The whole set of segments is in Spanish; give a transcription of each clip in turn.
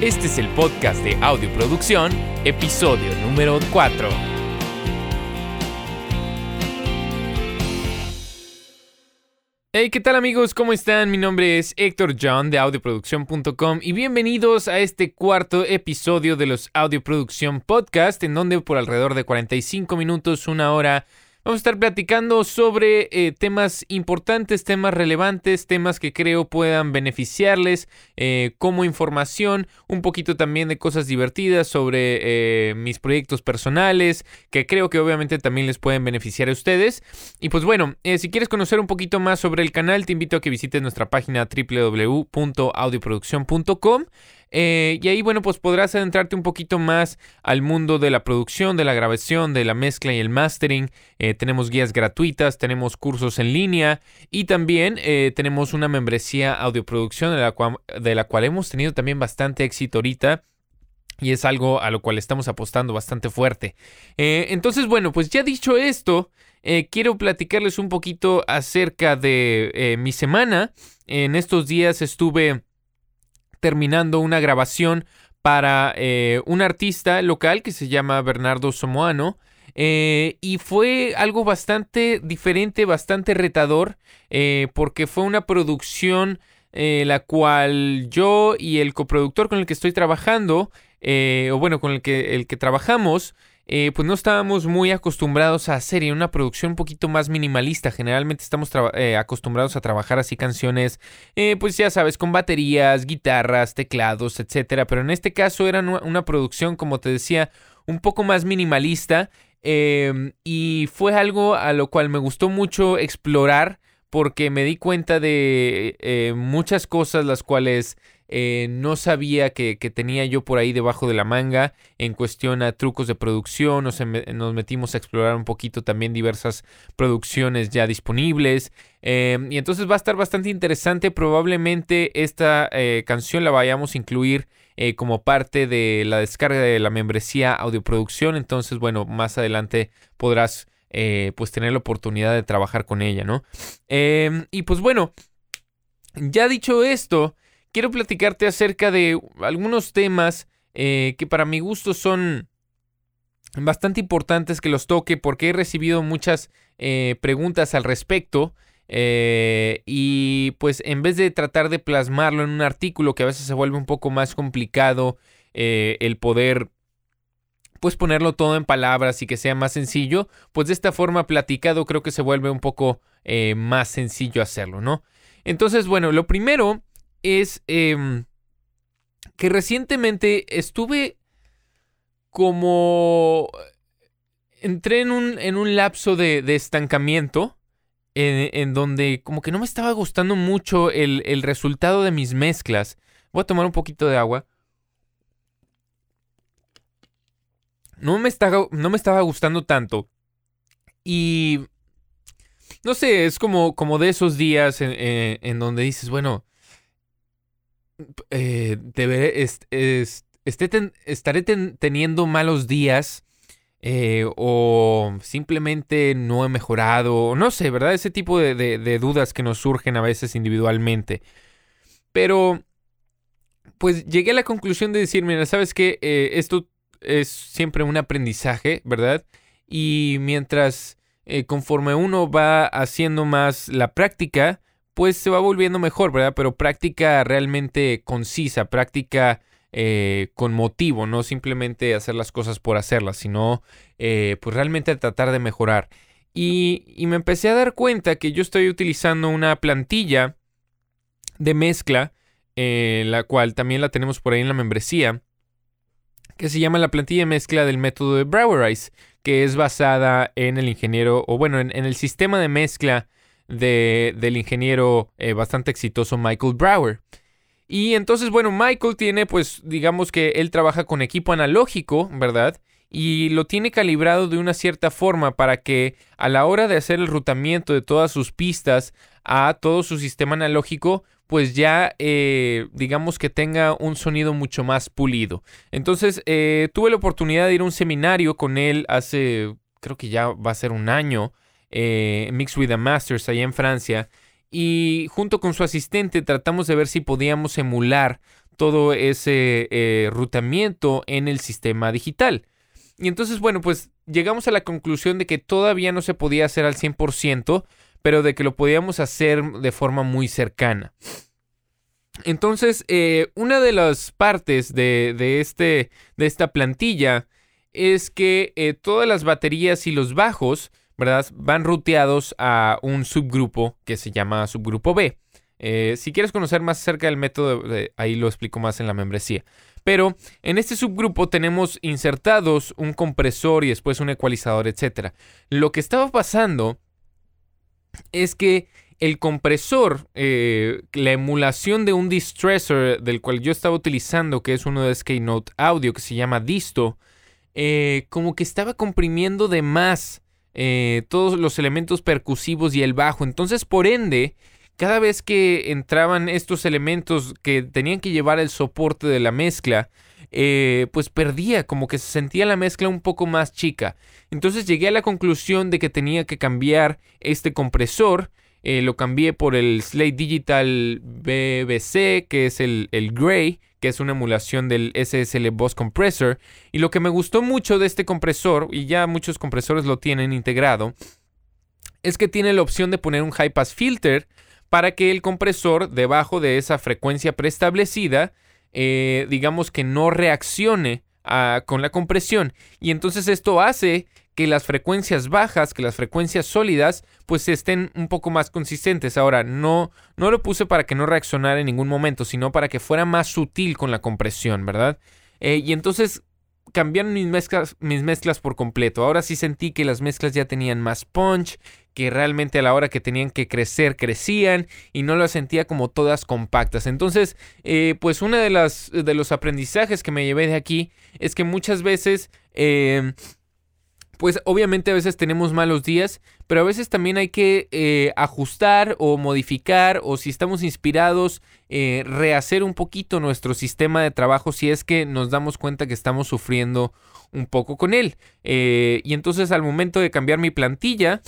Este es el podcast de Audioproducción, episodio número 4. Hey, ¿qué tal amigos? ¿Cómo están? Mi nombre es Héctor John de audioproducción.com y bienvenidos a este cuarto episodio de los Audioproducción Podcast, en donde por alrededor de 45 minutos, una hora, Vamos a estar platicando sobre eh, temas importantes, temas relevantes, temas que creo puedan beneficiarles eh, como información, un poquito también de cosas divertidas sobre eh, mis proyectos personales, que creo que obviamente también les pueden beneficiar a ustedes. Y pues bueno, si quieres conocer un poquito más sobre el canal, te invito a que visites nuestra página www.audioproducción.com. Eh, y ahí, bueno, pues podrás adentrarte un poquito más al mundo de la producción, de la grabación, de la mezcla y el mastering. Eh, tenemos guías gratuitas, tenemos cursos en línea y también eh, tenemos una membresía audioproducción de la, cual, de la cual hemos tenido también bastante éxito ahorita y es algo a lo cual estamos apostando bastante fuerte. entonces, bueno, pues ya dicho esto, quiero platicarles un poquito acerca de mi semana. En estos días estuve terminando una grabación para eh, un artista local que se llama Bernardo Somoano. Eh, y fue algo bastante diferente, bastante retador, eh, porque fue una producción la cual yo y el coproductor con el que estoy trabajando, o bueno, con el que, el que trabajamos, eh, pues no estábamos muy acostumbrados a hacer una producción un poquito más minimalista. Generalmente estamos eh, acostumbrados a trabajar así canciones, eh, pues ya sabes, con baterías, guitarras, teclados, etcétera. Pero en este caso era una producción, como te decía, un poco más minimalista. Em, y fue algo a lo cual me gustó mucho explorar porque me di cuenta de muchas cosas las cuales eh, no sabía que, tenía yo por ahí debajo de la manga en cuestión a trucos de producción, nos, metimos a explorar un poquito también diversas producciones ya disponibles. Em, y entonces va a estar bastante interesante, probablemente esta eh, canción la vayamos a incluir eh, como parte de la descarga de la membresía audioproducción, entonces bueno, más adelante podrás pues tener la oportunidad de trabajar con ella, ¿no? Em, y pues bueno, ya dicho esto, quiero platicarte acerca de algunos temas eh, que para mi gusto son bastante importantes que los toque porque he recibido muchas eh, preguntas al respecto. Eh, y pues en vez de tratar de plasmarlo en un artículo que a veces se vuelve un poco más complicado el poder pues ponerlo todo en palabras y que sea más sencillo, pues de esta forma platicado creo que se vuelve un poco más sencillo hacerlo, ¿no? Entonces, bueno, lo primero es em, que recientemente estuve como... Entré en un, en un lapso de, estancamiento en, donde como que no me estaba gustando mucho el, el resultado de mis mezclas. Voy a tomar un poquito de agua. No me, estaba, no me estaba gustando tanto. Y no sé, es como, como de esos días en, en, donde dices, bueno, eh, estaré teniendo malos días eh, o simplemente no he mejorado, no sé, ¿verdad? Ese tipo de, dudas que nos surgen a veces individualmente. Pero, pues llegué a la conclusión de decir, mira, ¿sabes qué? Eh, esto es siempre un aprendizaje, ¿verdad? Y mientras, conforme uno va haciendo más la práctica, pues se va volviendo mejor, ¿verdad? Pero práctica realmente concisa, práctica eh, con motivo, no simplemente hacer las cosas por hacerlas, sino eh, pues realmente tratar de mejorar. Y, me empecé a dar cuenta que yo estoy utilizando una plantilla de mezcla, eh, la cual también la tenemos por ahí en la membresía, que se llama la plantilla de mezcla del método de Browerize, que es basada en el ingeniero, o bueno, en el sistema de mezcla del ingeniero eh, bastante exitoso Michael Brower. Y entonces, bueno, Michael tiene, pues, digamos que él trabaja con equipo analógico, ¿verdad? Y lo tiene calibrado de una cierta forma para que a la hora de hacer el rutamiento de todas sus pistas a todo su sistema analógico, pues ya eh, digamos que tenga un sonido mucho más pulido. Entonces eh, tuve la oportunidad de ir a un seminario con él hace, creo que ya va a ser un año, eh, Mix with the Masters allá en Francia. Y junto con su asistente tratamos de ver si podíamos emular todo ese eh, rutamiento en el sistema digital. Y entonces, bueno, pues llegamos a la conclusión de que todavía no se podía hacer al 100%, pero de que lo podíamos hacer de forma muy cercana. Entonces, eh, una de las partes de, este, de esta plantilla es que eh, todas las baterías y los bajos, ¿verdad? Van ruteados a un subgrupo que se llama subgrupo B. Eh, si quieres conocer más acerca del método, ahí lo explico más en la membresía. Pero en este subgrupo tenemos insertados un compresor y después un ecualizador, etc. Lo que estaba pasando es que el compresor, eh, la emulación de un distressor del cual yo estaba utilizando, que es uno de Skate Audio, que se llama Disto, eh, como que estaba comprimiendo de más eh, todos los elementos percusivos y el bajo. Entonces, por ende, cada vez que entraban estos elementos que tenían que llevar el soporte de la mezcla, pues perdía, como que se sentía la mezcla un poco más chica. Entonces llegué a la conclusión de que tenía que cambiar este compresor eh, lo cambié por el Slate Digital BBC, que es el, el Gray, que es una emulación del SSL Boss Compressor. Y lo que me gustó mucho de este compresor, y ya muchos compresores lo tienen integrado, es que tiene la opción de poner un High Pass Filter para que el compresor, debajo de esa frecuencia preestablecida, eh, digamos que no reaccione ah, con la compresión. Y entonces esto hace que las frecuencias bajas, que las frecuencias sólidas, pues estén un poco más consistentes. Ahora, no, no lo puse para que no reaccionara en ningún momento, sino para que fuera más sutil con la compresión, ¿verdad? Eh, y entonces cambiaron mis mezclas, mis mezclas por completo. Ahora sí sentí que las mezclas ya tenían más punch, que realmente a la hora que tenían que crecer, crecían y no las sentía como todas compactas. Entonces, eh, pues uno de, las, de los aprendizajes que me llevé de aquí es que muchas veces... Eh, pues obviamente a veces tenemos malos días, pero a veces también hay que eh, ajustar o modificar o si estamos inspirados, eh, rehacer un poquito nuestro sistema de trabajo si es que nos damos cuenta que estamos sufriendo un poco con él. Y entonces al momento de cambiar mi plantilla,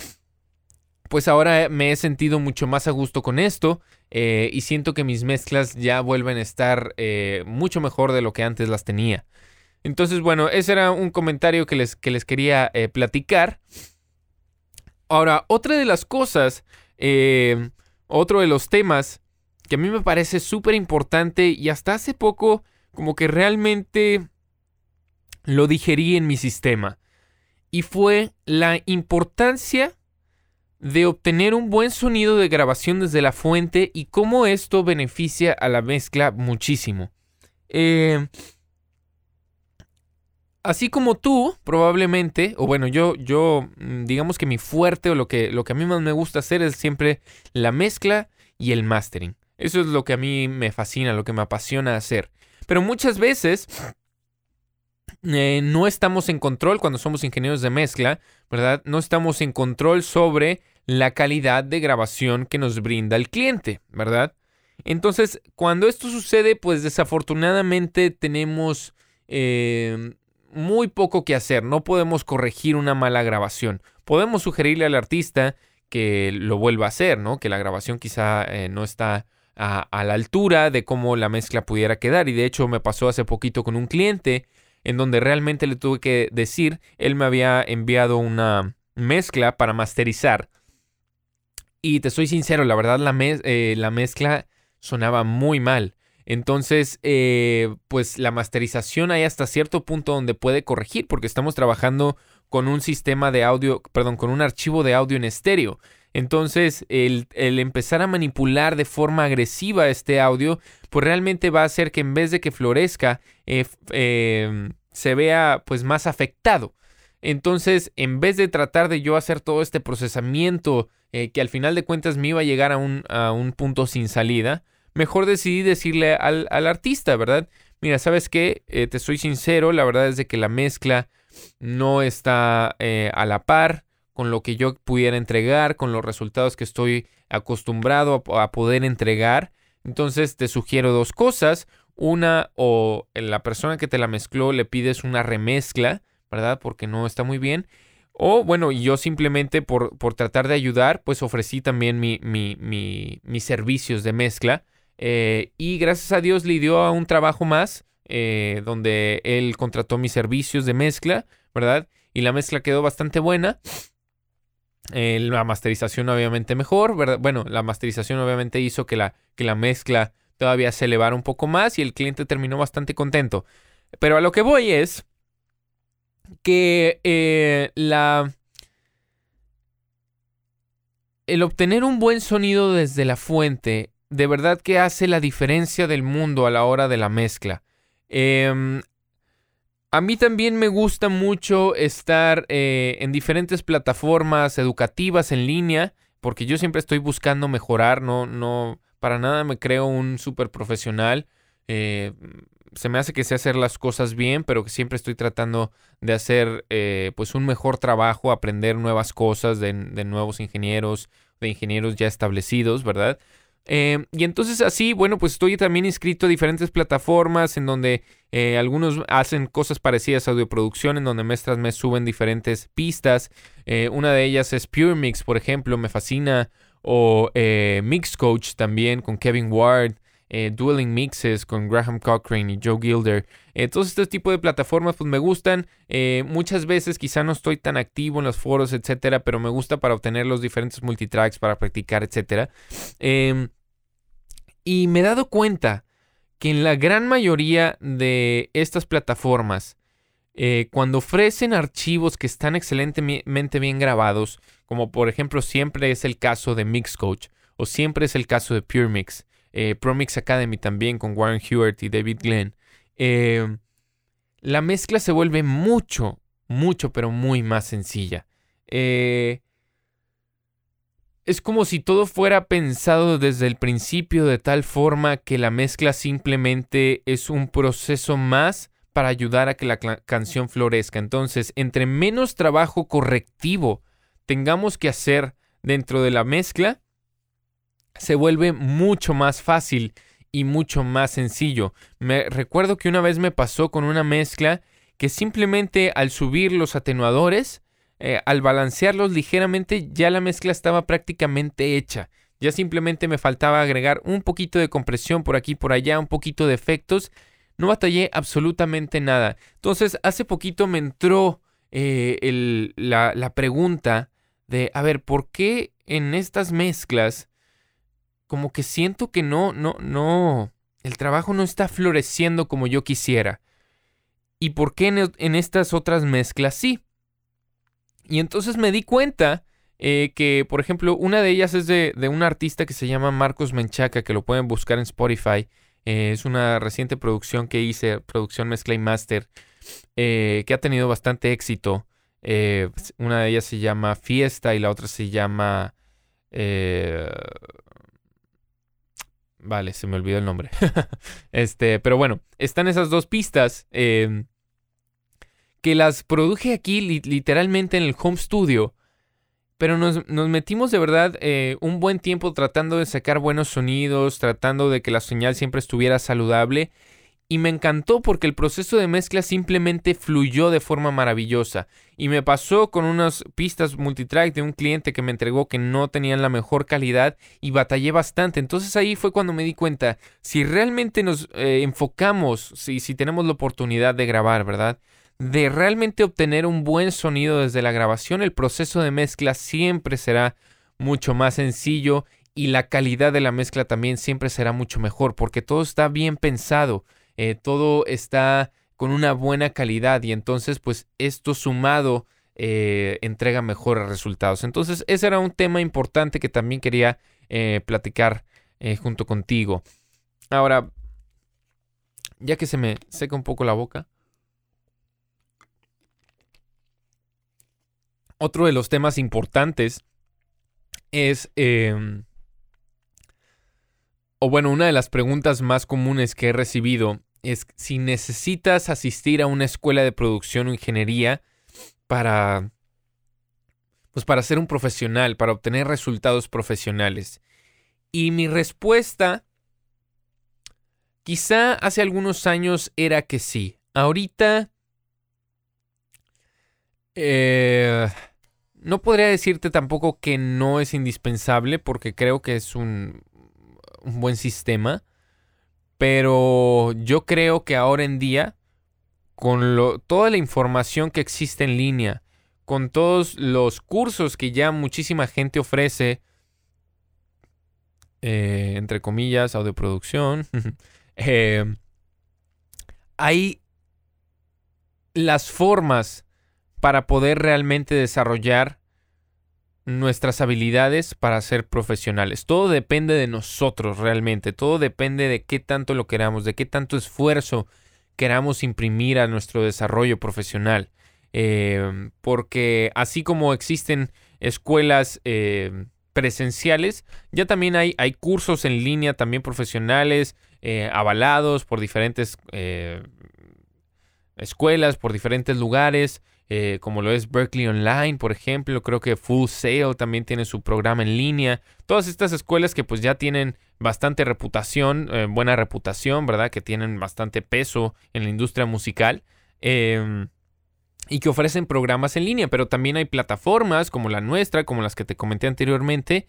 pues ahora me he sentido mucho más a gusto con esto y siento que mis mezclas ya vuelven a estar mucho mejor de lo que antes las tenía. Entonces, bueno, ese era un comentario que les, que les quería eh, platicar. Ahora, otra de las cosas, eh, otro de los temas que a mí me parece súper importante y hasta hace poco como que realmente lo digerí en mi sistema. Y fue la importancia de obtener un buen sonido de grabación desde la fuente y cómo esto beneficia a la mezcla muchísimo. Eh, así como tú, probablemente, o bueno, yo, yo, mm, digamos que mi fuerte o lo que, lo que a mí más me gusta hacer es siempre la mezcla y el mastering. Eso es lo que a mí me fascina, lo que me apasiona hacer. Pero muchas veces eh, no estamos en control cuando somos ingenieros de mezcla, ¿verdad? No estamos en control sobre la calidad de grabación que nos brinda el cliente, ¿verdad? Entonces, cuando esto sucede, pues desafortunadamente tenemos eh, muy poco que hacer, no podemos corregir una mala grabación. Podemos sugerirle al artista que lo vuelva a hacer, ¿no? Que la grabación quizá eh, no está a, la altura de cómo la mezcla pudiera quedar. Y de hecho me pasó hace poquito con un cliente en donde realmente le tuve que decir, él me había enviado una mezcla para masterizar. Y te soy sincero, la verdad la, eh, la mezcla sonaba muy mal. Entonces, eh, pues la masterización hay hasta cierto punto donde puede corregir, porque estamos trabajando con un sistema de audio, perdón, con un archivo de audio en estéreo. Entonces, el, empezar a manipular de forma agresiva este audio, pues realmente va a hacer que en vez de que florezca, eh, em, se vea pues más afectado. Entonces, en vez de tratar de yo hacer todo este procesamiento eh, que al final de cuentas me iba a llegar a un, a un punto sin salida, mejor decidí decirle al, artista, ¿verdad? Mira, ¿sabes qué? Eh, te soy sincero, la verdad es de que la mezcla no está eh, a la par con lo que yo pudiera entregar, con los resultados que estoy acostumbrado a, poder entregar. Entonces te sugiero dos cosas. Una, o la persona que te la mezcló le pides una remezcla, ¿verdad? Porque no está muy bien. O bueno, yo simplemente por, por tratar de ayudar, pues ofrecí también mi, mi, mis servicios de mezcla y gracias a Dios le dio a un trabajo más, donde él contrató mis servicios de mezcla, ¿verdad? Y la mezcla quedó bastante buena. la masterización obviamente mejor, ¿verdad? Bueno, la masterización obviamente hizo que la, que la mezcla todavía se elevara un poco más y el cliente terminó bastante contento. Pero a lo que voy es que eh, la... El obtener un buen sonido desde la fuente de verdad que hace la diferencia del mundo a la hora de la mezcla. Em, a mí también me gusta mucho estar eh, en diferentes plataformas educativas en línea, porque yo siempre estoy buscando mejorar, no, no, para nada me creo un súper profesional. Eh, se me hace que sé hacer las cosas bien, pero que siempre estoy tratando de hacer eh, pues un mejor trabajo, aprender nuevas cosas de, nuevos ingenieros, de ingenieros ya establecidos, ¿verdad? Eh, y entonces así, bueno, pues estoy también inscrito a diferentes plataformas en donde algunos hacen cosas parecidas a audioproducción, en donde mes tras mes suben diferentes pistas. una de ellas es Pure Mix, por ejemplo, me fascina o eh, Mix Coach también con Kevin Ward, eh, Dueling Mixes con Graham Cochrane y Joe Gilder. Eh, todos estos tipos de plataformas pues me gustan. muchas veces quizá no estoy tan activo en los foros, etcétera, pero me gusta para obtener los diferentes multitracks, para practicar, etcétera. Em, y me he dado cuenta que en la gran mayoría de estas plataformas, cuando ofrecen archivos que están excelentemente bien grabados, como por ejemplo siempre es el caso de Mixcoach o siempre es el caso de Pure Mix, eh, ProMix Academy también con Warren Hewitt y David Glenn. Eh, la mezcla se vuelve mucho, mucho, pero muy más sencilla. Eh, es como si todo fuera pensado desde el principio de tal forma que la mezcla simplemente es un proceso más para ayudar a que la canción florezca. Entonces, entre menos trabajo correctivo tengamos que hacer dentro de la mezcla, se vuelve mucho más fácil y mucho más sencillo. Me recuerdo que una vez me pasó con una mezcla que simplemente al subir los atenuadores, eh, al balancearlos ligeramente, ya la mezcla estaba prácticamente hecha. Ya simplemente me faltaba agregar un poquito de compresión por aquí por allá, un poquito de efectos. No batallé absolutamente nada. Entonces, hace poquito me entró eh, la, la pregunta de, a ver, ¿por qué en estas mezclas como que siento que no, no, no, el trabajo no está floreciendo como yo quisiera? ¿Y por qué en, estas otras mezclas sí? Y entonces me di cuenta eh, que, por ejemplo, una de ellas es de, un artista que se llama Marcos Menchaca, que lo pueden buscar en Spotify. Eh, es una reciente producción que hice, producción mezcla y master, eh, que ha tenido bastante éxito. Una de ellas se llama Fiesta y la otra se llama... Vale, se me olvidó el nombre. este, pero bueno, están esas dos pistas em, que las produje aquí literalmente en el home studio. Pero nos, nos metimos de verdad eh, un buen tiempo tratando de sacar buenos sonidos, tratando de que la señal siempre estuviera saludable y me encantó porque el proceso de mezcla simplemente fluyó de forma maravillosa. Y me pasó con unas pistas multitrack de un cliente que me entregó que no tenían la mejor calidad y batallé bastante. Entonces ahí fue cuando me di cuenta, si realmente nos eh, enfocamos, si, si tenemos la oportunidad de grabar, ¿verdad? De realmente obtener un buen sonido desde la grabación, el proceso de mezcla siempre será mucho más sencillo y la calidad de la mezcla también siempre será mucho mejor porque todo está bien pensado. Eh, todo está con una buena calidad y entonces pues esto sumado eh, entrega mejores resultados. Entonces ese era un tema importante que también quería eh, platicar junto contigo. Ahora, ya que se me seca un poco la boca. Otro de los temas importantes es em, o bueno, una de las preguntas más comunes que he recibido es si necesitas asistir a una escuela de producción o ingeniería para pues para ser un profesional, para obtener resultados profesionales. Y mi respuesta quizá hace algunos años era que sí. Ahorita eh, no podría decirte tampoco que no es indispensable porque creo que es un un buen sistema. Pero yo creo que ahora en día, con toda la información que existe en línea, con todos los cursos que ya muchísima gente ofrece, eh, entre comillas, audioproducción, eh, hay las formas para poder realmente desarrollar nuestras habilidades para ser profesionales. Todo depende de nosotros realmente, todo depende de qué tanto lo queramos, de qué tanto esfuerzo queramos imprimir a nuestro desarrollo profesional. Eh, porque así como existen escuelas eh, presenciales, ya también hay, hay, cursos en línea también profesionales, eh, avalados por diferentes escuelas, por diferentes lugares. Eh, como lo es Berkeley Online, por ejemplo, creo que Full Sail también tiene su programa en línea. Todas estas escuelas que pues ya tienen bastante reputación, eh, buena reputación, ¿verdad? Que tienen bastante peso en la industria musical. Em, y que ofrecen programas en línea, pero también hay plataformas como la nuestra, como las que te comenté anteriormente,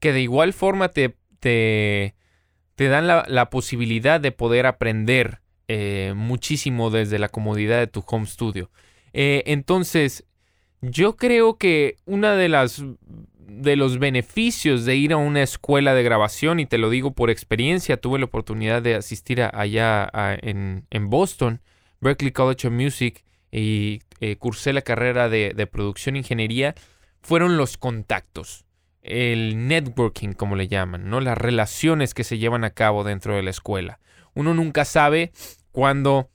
que de igual forma te, te, dan la, posibilidad de poder aprender eh, muchísimo desde la comodidad de tu home studio. Eh, entonces, yo creo que una de las de los beneficios de ir a una escuela de grabación, y te lo digo por experiencia, tuve la oportunidad de asistir allá en, Boston, Berkeley College of Music, y eh, cursé la carrera de, de producción e ingeniería, fueron los contactos, el networking, como le llaman, ¿no? Las relaciones que se llevan a cabo dentro de la escuela. Uno nunca sabe cuándo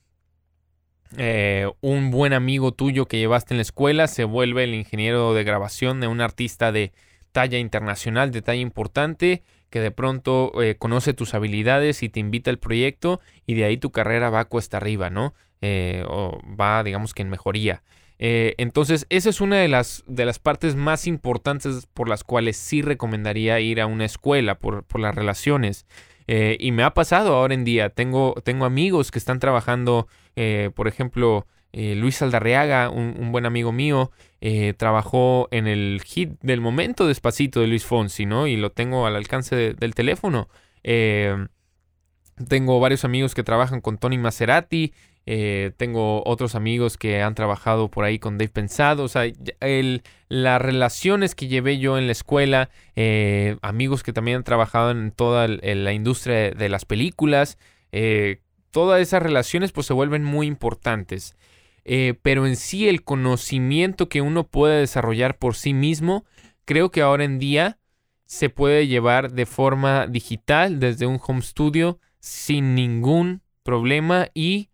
eh, un buen amigo tuyo que llevaste en la escuela se vuelve el ingeniero de grabación de un artista de talla internacional, de talla importante, que de pronto eh, conoce tus habilidades y te invita al proyecto y de ahí tu carrera va cuesta arriba, ¿no? Eh, o va, digamos que en mejoría. entonces, esa es una de las, de las partes más importantes por las cuales sí recomendaría ir a una escuela, por, por las relaciones. Y me ha pasado ahora en día. Tengo, tengo amigos que están trabajando, eh, por ejemplo, eh, Luis Aldarreaga, un, buen amigo mío, trabajó en el hit del momento despacito de Luis Fonsi, ¿no? Y lo tengo al alcance del teléfono. tengo varios amigos que trabajan con Tony Maserati. Eh, tengo otros amigos que han trabajado por ahí con Dave Pensado. O sea, las relaciones que llevé yo en la escuela, eh, amigos que también han trabajado en toda la industria de, las películas, eh, todas esas relaciones pues se vuelven muy importantes. pero en sí el conocimiento que uno puede desarrollar por sí mismo, creo que ahora en día se puede llevar de forma digital desde un home studio sin ningún problema y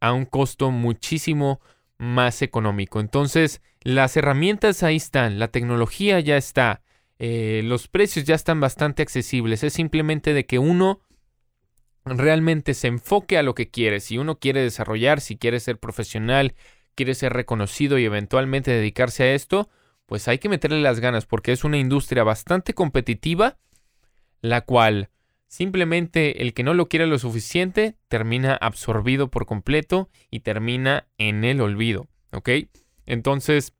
a un costo muchísimo más económico. Entonces, las herramientas ahí están, la tecnología ya está, eh, los precios ya están bastante accesibles. Es simplemente de que uno realmente se enfoque a lo que quiere. Si uno quiere desarrollar, si quiere ser profesional, quiere ser reconocido y eventualmente dedicarse a esto, pues hay que meterle las ganas porque es una industria bastante competitiva, la cual Simplemente el que no lo quiere lo suficiente termina absorbido por completo y termina en el olvido. ¿Ok? Entonces,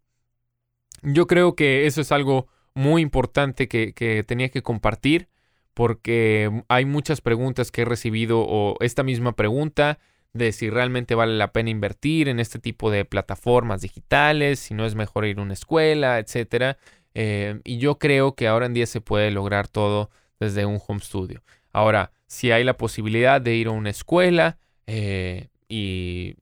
yo creo que eso es algo muy importante que, tenía que compartir porque hay muchas preguntas que he recibido o esta misma pregunta de si realmente vale la pena invertir en este tipo de plataformas digitales, si no es mejor ir a una escuela, etc. Eh, y yo creo que ahora en día se puede lograr todo desde un home studio. Ahora, si hay la posibilidad de ir a una escuela eh, y,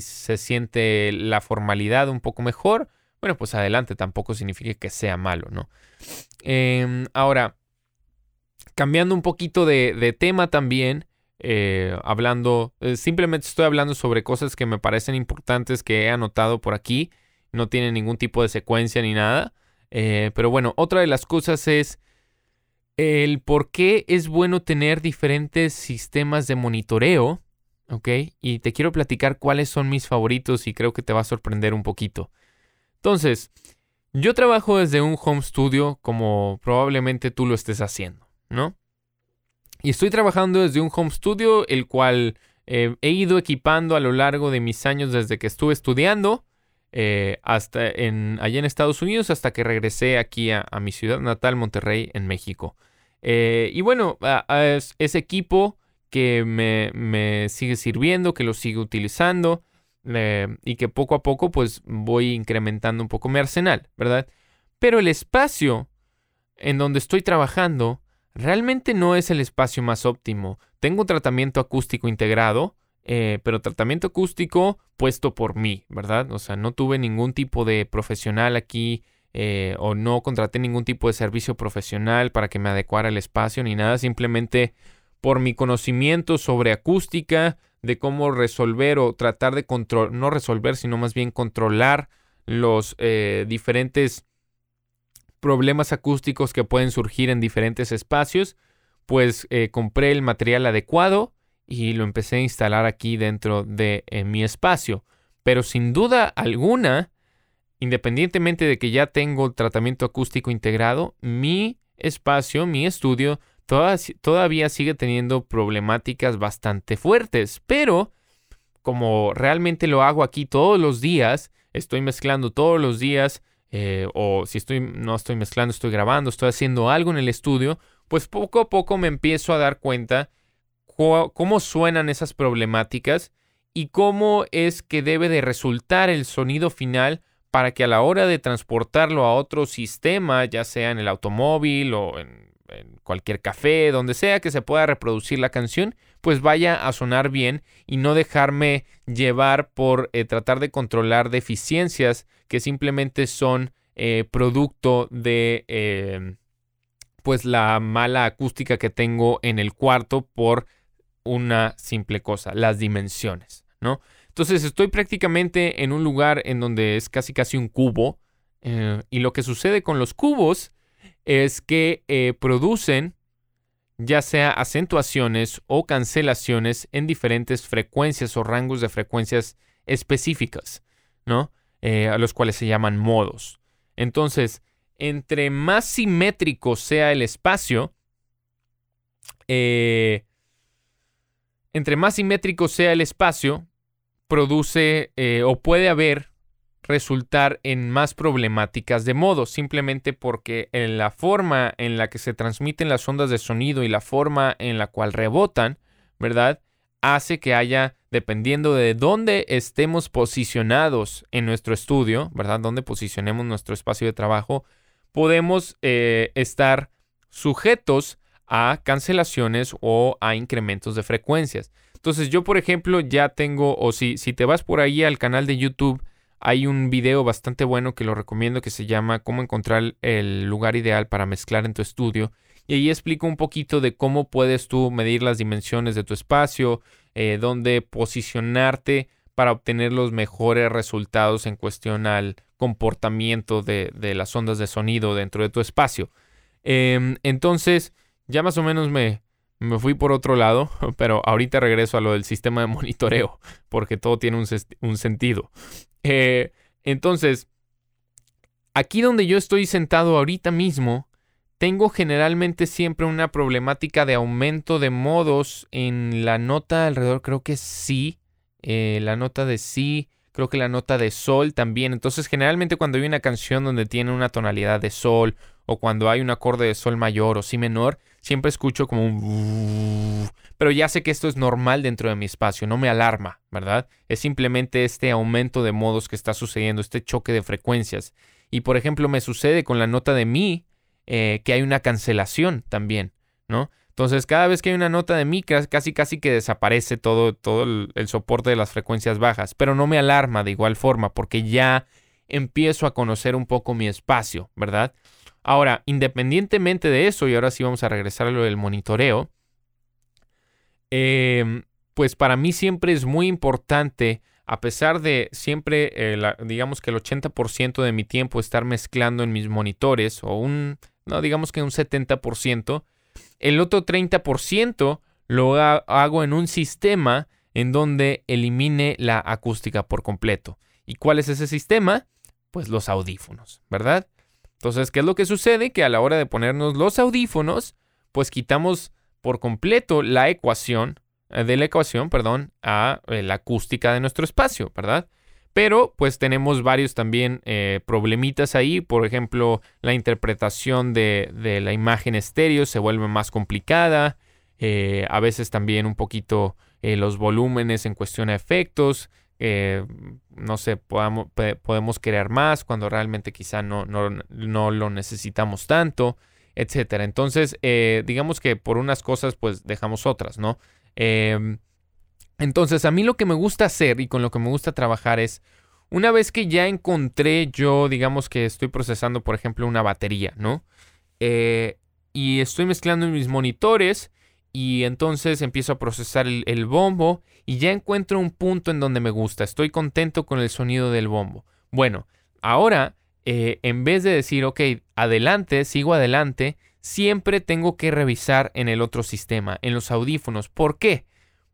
se siente la formalidad un poco mejor, bueno, pues adelante, tampoco significa que sea malo, ¿no? Em, ahora, cambiando un poquito de, tema también, eh, hablando, eh, simplemente estoy hablando sobre cosas que me parecen importantes que he anotado por aquí, no tiene ningún tipo de secuencia ni nada, pero bueno, otra de las cosas es el por qué es bueno tener diferentes sistemas de monitoreo, ¿ok? Y te quiero platicar cuáles son mis favoritos y creo que te va a sorprender un poquito. Entonces, yo trabajo desde un home studio como probablemente tú lo estés haciendo, ¿no? Y estoy trabajando desde un home studio el cual eh, he ido equipando a lo largo de mis años desde que estuve estudiando eh, hasta allá en Estados Unidos hasta que regresé aquí a, mi ciudad natal, Monterrey, en México. Eh, y bueno, es, equipo que me, sigue sirviendo, que lo sigo utilizando y que poco a poco pues voy incrementando un poco mi arsenal, ¿verdad? Pero el espacio en donde estoy trabajando realmente no es el espacio más óptimo. Tengo tratamiento acústico integrado, eh, pero tratamiento acústico puesto por mí, ¿verdad? O sea, no tuve ningún tipo de profesional aquí eh, o no contraté ningún tipo de servicio profesional para que me adecuara el espacio ni nada, simplemente por mi conocimiento sobre acústica, de cómo resolver o tratar de controlar, no resolver, sino más bien controlar los eh, diferentes problemas acústicos que pueden surgir en diferentes espacios, pues compré el material adecuado y lo empecé a instalar aquí dentro de mi espacio. Pero sin duda alguna, independientemente de que ya tengo tratamiento acústico integrado, mi espacio, mi estudio, todavía sigue teniendo problemáticas bastante fuertes. Pero como realmente lo hago aquí todos los días, estoy mezclando todos los días, eh, o si estoy, no estoy mezclando, estoy grabando, estoy haciendo algo en el estudio, pues poco a poco me empiezo a dar cuenta cómo suenan esas problemáticas y cómo es que debe de resultar el sonido final para que a la hora de transportarlo a otro sistema, ya sea en el automóvil o en, cualquier café, donde sea que se pueda reproducir la canción, pues vaya a sonar bien y no dejarme llevar por eh, tratar de controlar deficiencias que simplemente son eh, producto de eh, pues la mala acústica que tengo en el cuarto por una simple cosa, las dimensiones, ¿no? Entonces estoy prácticamente en un lugar en donde es casi casi un cubo y lo que sucede con los cubos es que producen ya sea acentuaciones o cancelaciones en diferentes frecuencias o rangos de frecuencias específicas, ¿no? Eh, a los cuales se llaman modos. Entonces, entre más simétrico sea el espacio, eh, entre más simétrico sea el espacio, produce eh, o puede haber resultar en más problemáticas de modo, simplemente porque en la forma en la que se transmiten las ondas de sonido y la forma en la cual rebotan, ¿verdad? Hace que haya, dependiendo de dónde estemos posicionados en nuestro estudio, ¿verdad? Dónde posicionemos nuestro espacio de trabajo, podemos eh, estar sujetos a cancelaciones o a incrementos de frecuencias. Entonces yo, por ejemplo, ya tengo, o si, si te vas por ahí al canal de YouTube, hay un video bastante bueno que lo recomiendo que se llama Cómo encontrar el lugar ideal para mezclar en tu estudio. Y ahí explico un poquito de cómo puedes tú medir las dimensiones de tu espacio, eh, dónde posicionarte para obtener los mejores resultados en cuestión al comportamiento de, las ondas de sonido dentro de tu espacio. Em, entonces, ya más o menos me, me fui por otro lado, pero ahorita regreso a lo del sistema de monitoreo, porque todo tiene un, sentido. Eh, entonces, aquí donde yo estoy sentado ahorita mismo, tengo generalmente siempre una problemática de aumento de modos en la nota alrededor, creo que sí, eh, la nota de sí, creo que la nota de sol también. Entonces, generalmente cuando hay una canción donde tiene una tonalidad de sol o cuando hay un acorde de sol mayor o si menor, siempre escucho como un... Pero ya sé que esto es normal dentro de mi espacio, no me alarma, ¿verdad? Es simplemente este aumento de modos que está sucediendo, este choque de frecuencias. Y por ejemplo, me sucede con la nota de mi eh, que hay una cancelación también, ¿no? Entonces, cada vez que hay una nota de mi, casi casi que desaparece todo, todo el, soporte de las frecuencias bajas, pero no me alarma de igual forma porque ya empiezo a conocer un poco mi espacio, ¿verdad? Ahora, independientemente de eso, y ahora sí vamos a regresar a lo del monitoreo, em, pues para mí siempre es muy importante, a pesar de siempre, eh, digamos que el 80% de mi tiempo estar mezclando en mis monitores, o un, no, digamos que un 70%, el otro 30% lo hago en un sistema en donde elimine la acústica por completo. ¿Y cuál es ese sistema? Pues los audífonos, ¿verdad? Entonces, ¿qué es lo que sucede? Que a la hora de ponernos los audífonos, pues quitamos por completo la ecuación, eh, de la ecuación, perdón, a eh, la acústica de nuestro espacio, ¿verdad? Pero pues tenemos varios también eh, problemitas ahí. Por ejemplo, la interpretación de, la imagen estéreo se vuelve más complicada. a veces también un poquito los volúmenes en cuestión de efectos, no sé, podamos, podemos crear más cuando realmente quizá no, no, no lo necesitamos tanto, etcétera. Entonces, digamos que por unas cosas pues dejamos otras, ¿no? Em, entonces, a mí lo que me gusta hacer y con lo que me gusta trabajar es, una vez que ya encontré yo, digamos que estoy procesando, por ejemplo, una batería, ¿no? Eh, y estoy mezclando mis monitores y entonces empiezo a procesar el, bombo y ya encuentro un punto en donde me gusta, estoy contento con el sonido del bombo. Bueno, ahora, eh, en vez de decir, ok, adelante, sigo adelante, siempre tengo que revisar en el otro sistema, en los audífonos. ¿Por qué?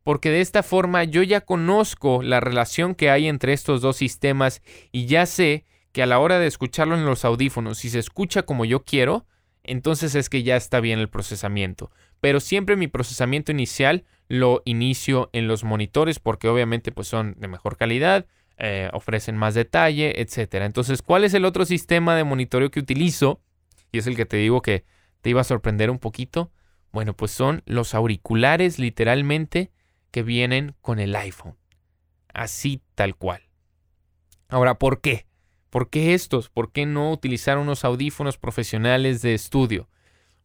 porque de esta forma yo ya conozco la relación que hay entre estos dos sistemas y ya sé que a la hora de escucharlo en los audífonos, si se escucha como yo quiero, entonces es que ya está bien el procesamiento. Pero siempre mi procesamiento inicial lo inicio en los monitores porque obviamente pues son de mejor calidad, eh, ofrecen más detalle, etc. Entonces, ¿cuál es el otro sistema de monitoreo que utilizo? Y es el que te digo que te iba a sorprender un poquito. Bueno, pues son los auriculares literalmente que vienen con el iPhone. Así tal cual. Ahora, ¿por qué? ¿Por qué estos? ¿Por qué no utilizar unos audífonos profesionales de estudio?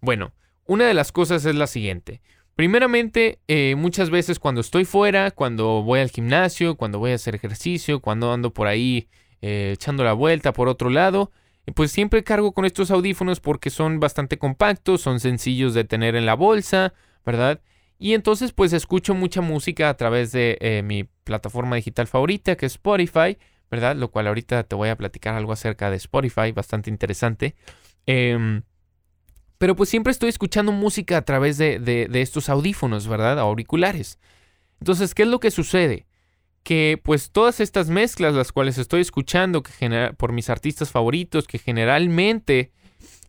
Bueno, una de las cosas es la siguiente. Primeramente, eh, muchas veces cuando estoy fuera, cuando voy al gimnasio, cuando voy a hacer ejercicio, cuando ando por ahí eh, echando la vuelta por otro lado, pues siempre cargo con estos audífonos porque son bastante compactos, son sencillos de tener en la bolsa, ¿verdad? Y entonces pues escucho mucha música a través de eh, mi plataforma digital favorita que es Spotify, ¿verdad? Lo cual ahorita te voy a platicar algo acerca de Spotify, bastante interesante. Em, pero pues siempre estoy escuchando música a través de, estos audífonos, ¿verdad? Auriculares. Entonces, ¿qué es lo que sucede? Que pues todas estas mezclas, las cuales estoy escuchando que por mis artistas favoritos, que generalmente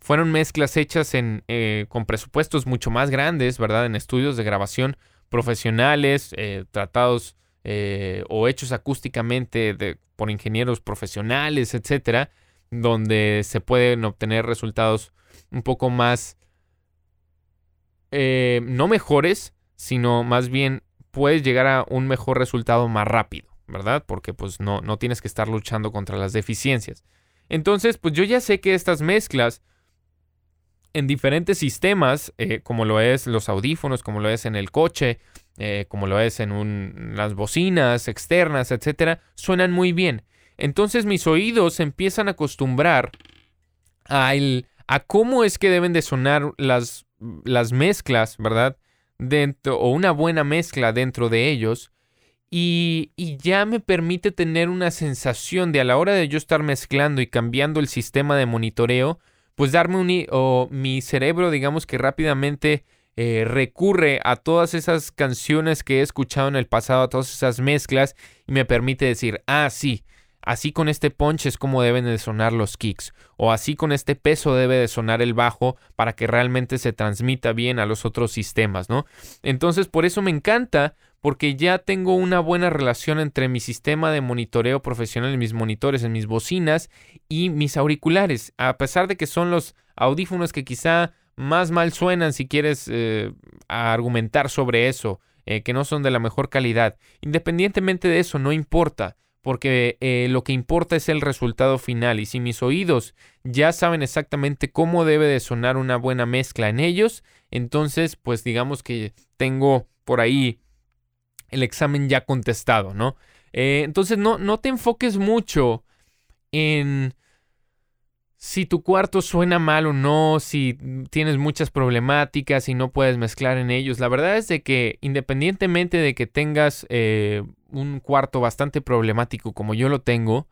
fueron mezclas hechas en, eh, con presupuestos mucho más grandes, ¿verdad? En estudios de grabación profesionales, eh, tratados eh, o hechos acústicamente por ingenieros profesionales, etcétera, donde se pueden obtener resultados un poco más, no mejores, sino más bien puedes llegar a un mejor resultado más rápido, ¿verdad? Porque pues no, no tienes que estar luchando contra las deficiencias. Entonces, pues yo ya sé que estas mezclas en diferentes sistemas, eh, como lo es los audífonos, como lo es en el coche, eh, como lo es en las bocinas externas, etcétera, suenan muy bien. Entonces mis oídos se empiezan a acostumbrar a, a cómo es que deben de sonar las, las mezclas, ¿verdad? Dentro, o una buena mezcla dentro de ellos. Y, y, ya me permite tener una sensación de a la hora de yo estar mezclando y cambiando el sistema de monitoreo, pues darme un... o mi cerebro, digamos que rápidamente eh, recurre a todas esas canciones que he escuchado en el pasado, a todas esas mezclas, y me permite decir, ah, sí, así con este punch es como deben de sonar los kicks, o así con este peso debe de sonar el bajo para que realmente se transmita bien a los otros sistemas, ¿no? Entonces, por eso me encanta porque ya tengo una buena relación entre mi sistema de monitoreo profesional mis monitores, en mis bocinas y mis auriculares, a pesar de que son los audífonos que quizá más mal suenan si quieres eh, argumentar sobre eso, eh, que no son de la mejor calidad. Independientemente de eso, no importa, porque eh, lo que importa es el resultado final y si mis oídos ya saben exactamente cómo debe de sonar una buena mezcla en ellos, entonces pues digamos que tengo por ahí el examen ya contestado, ¿no? Eh, entonces no, no te enfoques mucho en si tu cuarto suena mal o no, si tienes muchas problemáticas y no puedes mezclar en ellos. La verdad es de que independientemente de que tengas eh, un cuarto bastante problemático como yo lo tengo,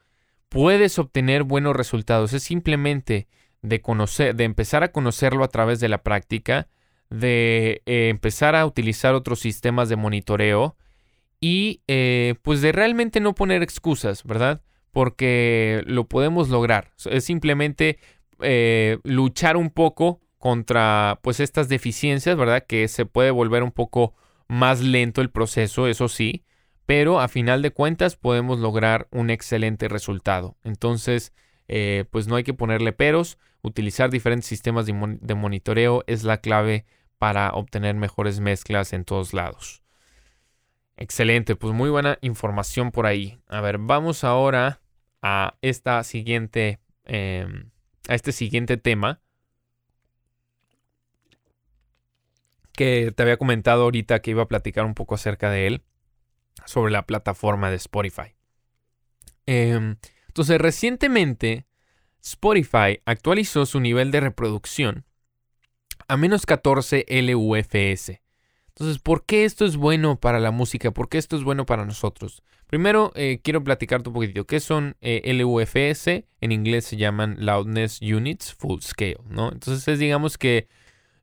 puedes obtener buenos resultados. Es simplemente de conocer, de empezar a conocerlo a través de la práctica, de eh, empezar a utilizar otros sistemas de monitoreo y eh, pues de realmente no poner excusas, ¿verdad? Porque lo podemos lograr. Es simplemente eh, luchar un poco contra pues estas deficiencias, ¿verdad? Que se puede volver un poco más lento el proceso, eso sí, pero a final de cuentas podemos lograr un excelente resultado. Entonces, eh, pues no hay que ponerle peros, utilizar diferentes sistemas de, de monitoreo es la clave para obtener mejores mezclas en todos lados. Excelente, pues muy buena información por ahí. A ver, vamos ahora a esta siguiente, em, a este siguiente tema que te había comentado ahorita que iba a platicar un poco acerca de él sobre la plataforma de Spotify. Em, entonces, recientemente Spotify actualizó su nivel de reproducción a menos 14 LUFS. Entonces, ¿por qué esto es bueno para la música? ¿Por qué esto es bueno para nosotros? Primero, eh, quiero platicarte un poquitito. ¿Qué son eh, LUFS? En inglés se llaman Loudness Units Full Scale, ¿no? Entonces, es digamos que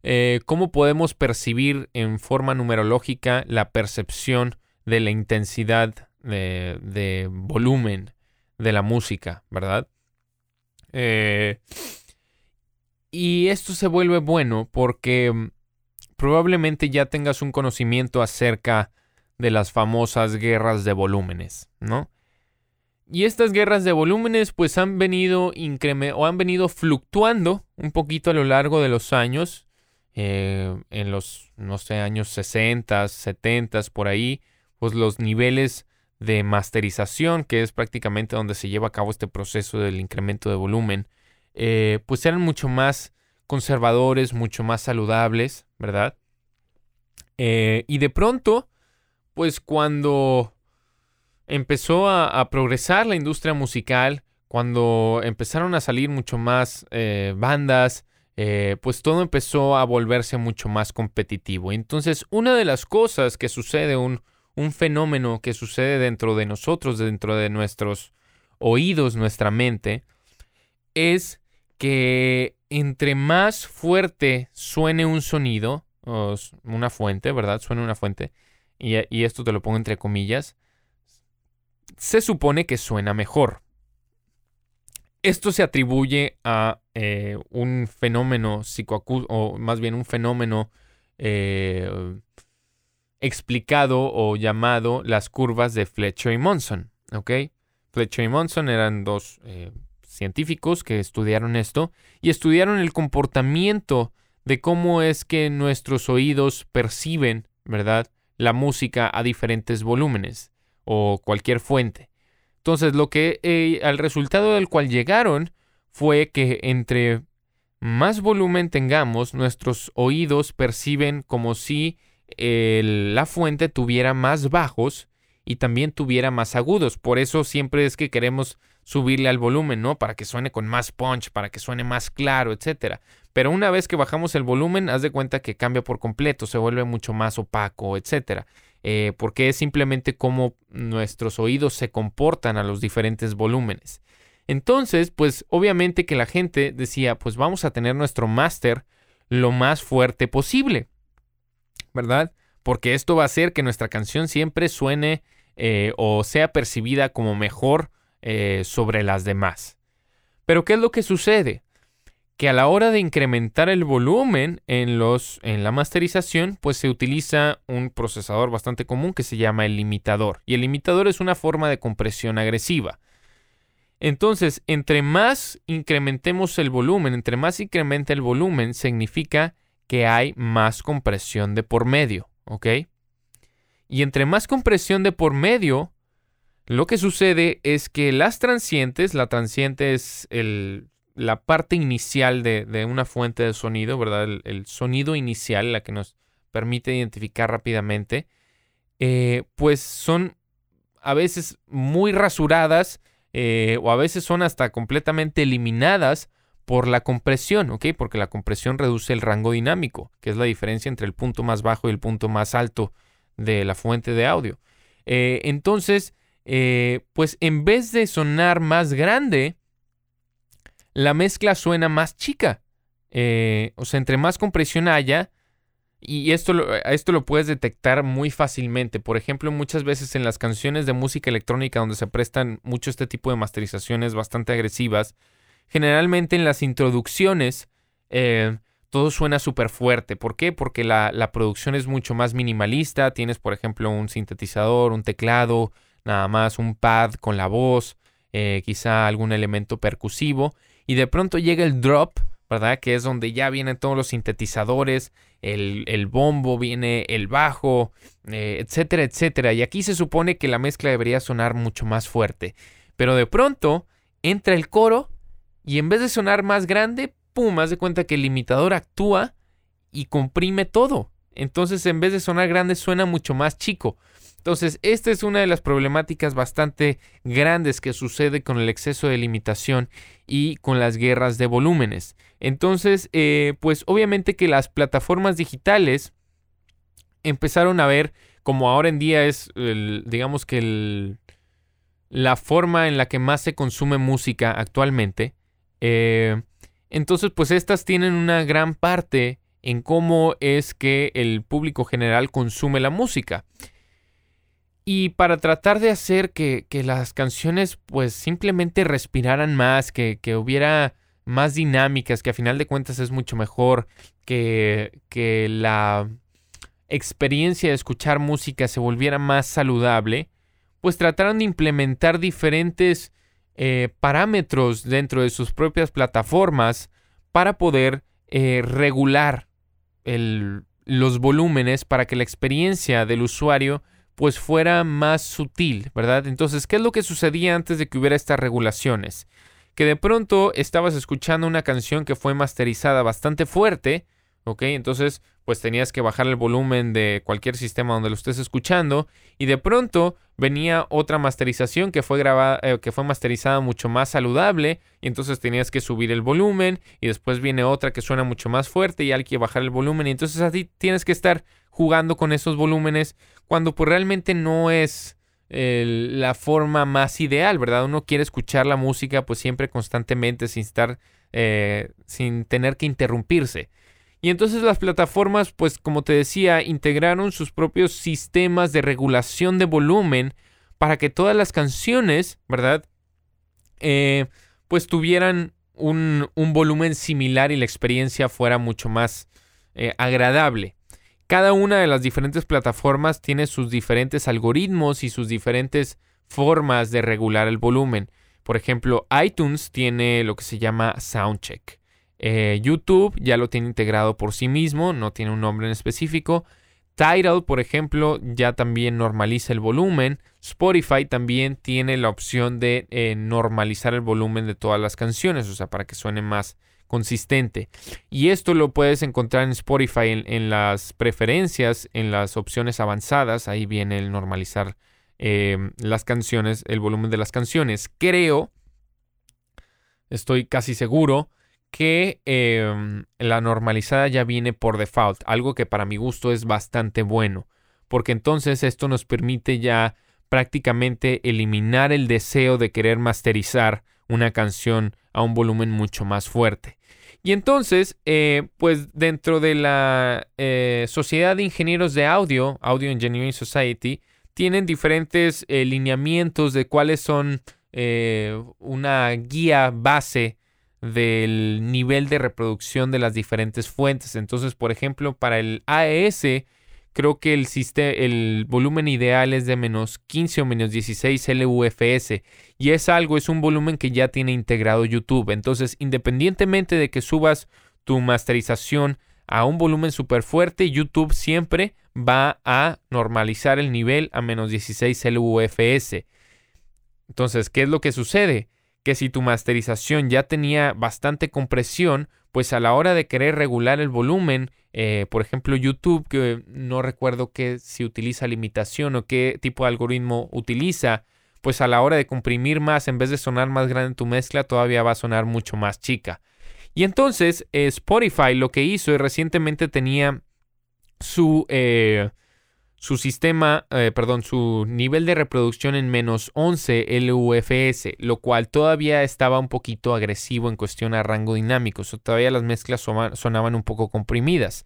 eh, cómo podemos percibir en forma numerológica la percepción de la intensidad de, volumen de la música, ¿verdad? y esto se vuelve bueno porque mm, probablemente ya tengas un conocimiento acerca de las famosas guerras de volúmenes, ¿no? Y estas guerras de volúmenes pues han venido o han venido fluctuando un poquito a lo largo de los años, eh, en los, no sé, años 60, 70, por ahí, pues los niveles de masterización, que es prácticamente donde se lleva a cabo este proceso del incremento de volumen, eh, pues eran mucho más conservadores, mucho más saludables, ¿verdad? Eh, y de pronto, pues cuando empezó a, progresar la industria musical, cuando empezaron a salir mucho más eh, bandas, eh, pues todo empezó a volverse mucho más competitivo. Entonces, una de las cosas que sucede, un, un fenómeno que sucede dentro de nosotros, dentro de nuestros oídos, nuestra mente, es que entre más fuerte suene un sonido, una fuente, ¿verdad? Suena una fuente, y, esto te lo pongo entre comillas, se supone que suena mejor. Esto se atribuye a eh, un fenómeno psicoacústico, o más bien un fenómeno eh, explicado o llamado las curvas de Fletcher y Monson. ¿Ok? Fletcher y Monson eran dos eh, científicos que estudiaron esto y estudiaron el comportamiento de cómo es que nuestros oídos perciben, ¿verdad? La música a diferentes volúmenes o cualquier fuente. Entonces, lo que eh, al resultado del cual llegaron fue que entre más volumen tengamos, nuestros oídos perciben como si la fuente tuviera más bajos y también tuviera más agudos. Por eso siempre es que queremos subirle al volumen, ¿no? Para que suene con más punch, para que suene más claro, etcétera. Pero una vez que bajamos el volumen, haz de cuenta que cambia por completo, se vuelve mucho más opaco, etcétera. Eh, porque es simplemente cómo nuestros oídos se comportan a los diferentes volúmenes. Entonces, pues obviamente que la gente decía, pues vamos a tener nuestro máster lo más fuerte posible, ¿verdad? Porque esto va a hacer que nuestra canción siempre suene eh, o sea percibida como mejor eh, sobre las demás. Pero ¿qué es lo que sucede? Que a la hora de incrementar el volumen en, los, en la masterización, pues se utiliza un procesador bastante común que se llama el limitador. Y el limitador es una forma de compresión agresiva. Entonces, entre más incrementemos el volumen, entre más incrementa el volumen, significa que hay más compresión de por medio, ¿ok? Y entre más compresión de por medio, lo que sucede es que las transientes, la transiente es la parte inicial de, una fuente de sonido, ¿verdad? El, sonido inicial, la que nos permite identificar rápidamente, eh, pues son a veces muy rasuradas eh, o a veces son hasta completamente eliminadas por la compresión, ¿ok? Porque la compresión reduce el rango dinámico, que es la diferencia entre el punto más bajo y el punto más alto de la fuente de audio. Eh, entonces, eh, pues en vez de sonar más grande, la mezcla suena más chica. Eh, o sea, entre más compresión haya, y esto lo, esto lo puedes detectar muy fácilmente. Por ejemplo, muchas veces en las canciones de música electrónica donde se prestan mucho este tipo de masterizaciones bastante agresivas, generalmente en las introducciones eh, todo suena súper fuerte. ¿Por qué? Porque la, la, producción es mucho más minimalista. Tienes, por ejemplo, un sintetizador, un teclado, nada más un pad con la voz, eh, quizá algún elemento percusivo, y de pronto llega el drop, ¿verdad? Que es donde ya vienen todos los sintetizadores, el, bombo, viene el bajo, eh, etcétera, etcétera. Y aquí se supone que la mezcla debería sonar mucho más fuerte. Pero de pronto entra el coro y en vez de sonar más grande, pum, haz de cuenta que el limitador actúa y comprime todo. Entonces en vez de sonar grande suena mucho más chico. Entonces, esta es una de las problemáticas bastante grandes que sucede con el exceso de limitación y con las guerras de volúmenes. Entonces, eh, pues obviamente que las plataformas digitales empezaron a ver como ahora en día es, digamos que la forma en la que más se consume música actualmente. Eh, entonces, pues estas tienen una gran parte en cómo es que el público general consume la música. Y para tratar de hacer que, las canciones pues simplemente respiraran más, que, hubiera más dinámicas, que a final de cuentas es mucho mejor, que, que la experiencia de escuchar música se volviera más saludable, pues trataron de implementar diferentes eh, parámetros dentro de sus propias plataformas para poder eh, regular los volúmenes para que la experiencia del usuario pues fuera más sutil, ¿verdad? Entonces, ¿qué es lo que sucedía antes de que hubiera estas regulaciones? Que de pronto estabas escuchando una canción que fue masterizada bastante fuerte, ¿ok? Entonces, pues tenías que bajar el volumen de cualquier sistema donde lo estés escuchando y de pronto venía otra masterización que fue grabada, eh, que fue masterizada mucho más saludable y entonces tenías que subir el volumen y después viene otra que suena mucho más fuerte y hay que bajar el volumen y entonces así tienes que estar jugando con esos volúmenes cuando pues realmente no es la forma más ideal, ¿verdad? Uno quiere escuchar la música pues siempre constantemente sin estar, eh, sin tener que interrumpirse. Y entonces las plataformas, pues como te decía, integraron sus propios sistemas de regulación de volumen para que todas las canciones, ¿verdad? Eh, pues tuvieran un, volumen similar y la experiencia fuera mucho más eh, agradable. Cada una de las diferentes plataformas tiene sus diferentes algoritmos y sus diferentes formas de regular el volumen. Por ejemplo, iTunes tiene lo que se llama Soundcheck. Eh, YouTube ya lo tiene integrado por sí mismo, no tiene un nombre en específico. Tidal, por ejemplo, ya también normaliza el volumen. Spotify también tiene la opción de eh, normalizar el volumen de todas las canciones, o sea, para que suene más consistente. Y esto lo puedes encontrar en Spotify en, las preferencias, en las opciones avanzadas. Ahí viene el normalizar eh, las canciones, el volumen de las canciones. Creo, estoy casi seguro que em, la normalizada ya viene por default, algo que para mi gusto es bastante bueno, porque entonces esto nos permite ya prácticamente eliminar el deseo de querer masterizar una canción a un volumen mucho más fuerte. Y entonces, eh, pues dentro de la eh, Sociedad de Ingenieros de Audio, Audio Engineering Society, tienen diferentes eh, lineamientos de cuáles son una guía base del nivel de reproducción de las diferentes fuentes. Entonces, por ejemplo, para el AES, creo que el, el volumen ideal es de menos 15 o menos 16 LUFS. Y es algo, es un volumen que ya tiene integrado YouTube. Entonces, independientemente de que subas tu masterización a un volumen súper fuerte, YouTube siempre va a normalizar el nivel a menos 16 LUFS. Entonces, ¿qué es lo que sucede? Que si tu masterización ya tenía bastante compresión, pues a la hora de querer regular el volumen, eh, por ejemplo YouTube, que no recuerdo qué si utiliza limitación o qué tipo de algoritmo utiliza, pues a la hora de comprimir más, en vez de sonar más grande tu mezcla, todavía va a sonar mucho más chica. Y entonces eh, Spotify lo que hizo y recientemente tenía su, eh, su sistema, eh, perdón, su nivel de reproducción en menos 11 LUFS, lo cual todavía estaba un poquito agresivo en cuestión a rango dinámico, todavía las mezclas sonaban un poco comprimidas.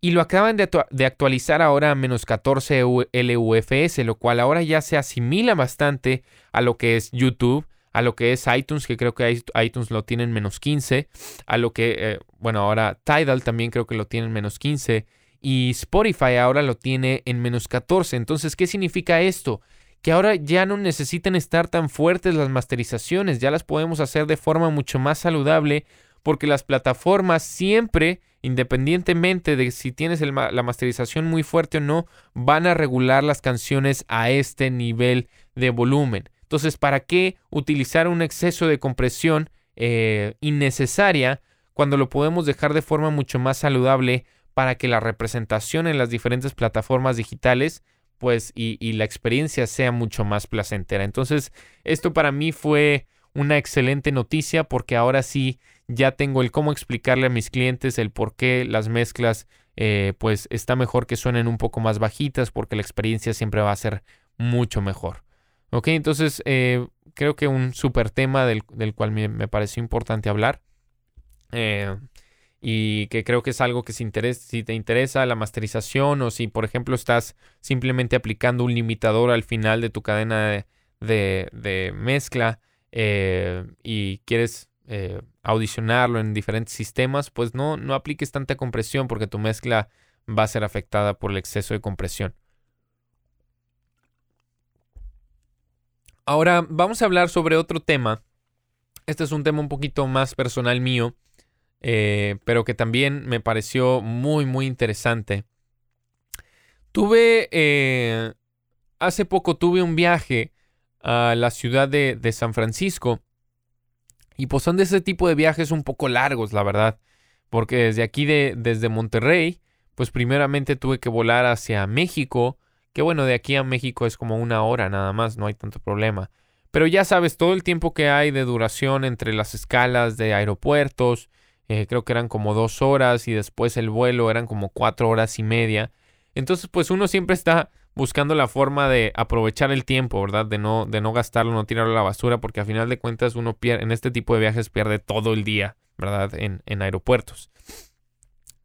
Y lo acaban de, actualizar ahora a menos 14 LUFS, lo cual ahora ya se asimila bastante a lo que es YouTube, a lo que es iTunes, que creo que iTunes lo tienen menos 15, a lo que, eh, bueno, ahora Tidal también creo que lo tienen menos 15 y Spotify ahora lo tiene en menos 14. Entonces, ¿qué significa esto? Que ahora ya no necesitan estar tan fuertes las masterizaciones, ya las podemos hacer de forma mucho más saludable porque las plataformas siempre, independientemente de si tienes la masterización muy fuerte o no, van a regular las canciones a este nivel de volumen. Entonces, ¿para qué utilizar un exceso de compresión eh, innecesaria cuando lo podemos dejar de forma mucho más saludable para que la representación en las diferentes plataformas digitales pues y, la experiencia sea mucho más placentera. Entonces, esto para mí fue una excelente noticia porque ahora sí ya tengo el cómo explicarle a mis clientes el por qué las mezclas eh, pues está mejor que suenen un poco más bajitas porque la experiencia siempre va a ser mucho mejor. Ok, entonces eh, creo que un súper tema del, cual me, pareció importante hablar. Eh, y que creo que es algo que si, te interesa la masterización o si por ejemplo estás simplemente aplicando un limitador al final de tu cadena de, mezcla eh, y quieres audicionarlo en diferentes sistemas, pues no, no apliques tanta compresión porque tu mezcla va a ser afectada por el exceso de compresión. Ahora vamos a hablar sobre otro tema. Este es un tema un poquito más personal mío, eh, pero que también me pareció muy, muy interesante. Tuve, eh, hace poco tuve un viaje a la ciudad de, San Francisco. Y pues son de ese tipo de viajes un poco largos, la verdad. Porque desde aquí, de, desde Monterrey, pues primeramente tuve que volar hacia México que bueno, de aquí a México es como una hora nada más, no hay tanto problema. Pero ya sabes, todo el tiempo que hay de duración entre las escalas de aeropuertos, eh, creo que eran como dos horas y después el vuelo eran como cuatro horas y media. Entonces, pues uno siempre está buscando la forma de aprovechar el tiempo, ¿verdad? De no, de no gastarlo, no tirarlo a la basura, porque a final de cuentas uno pierde, en este tipo de viajes pierde todo el día, ¿verdad? En, en aeropuertos.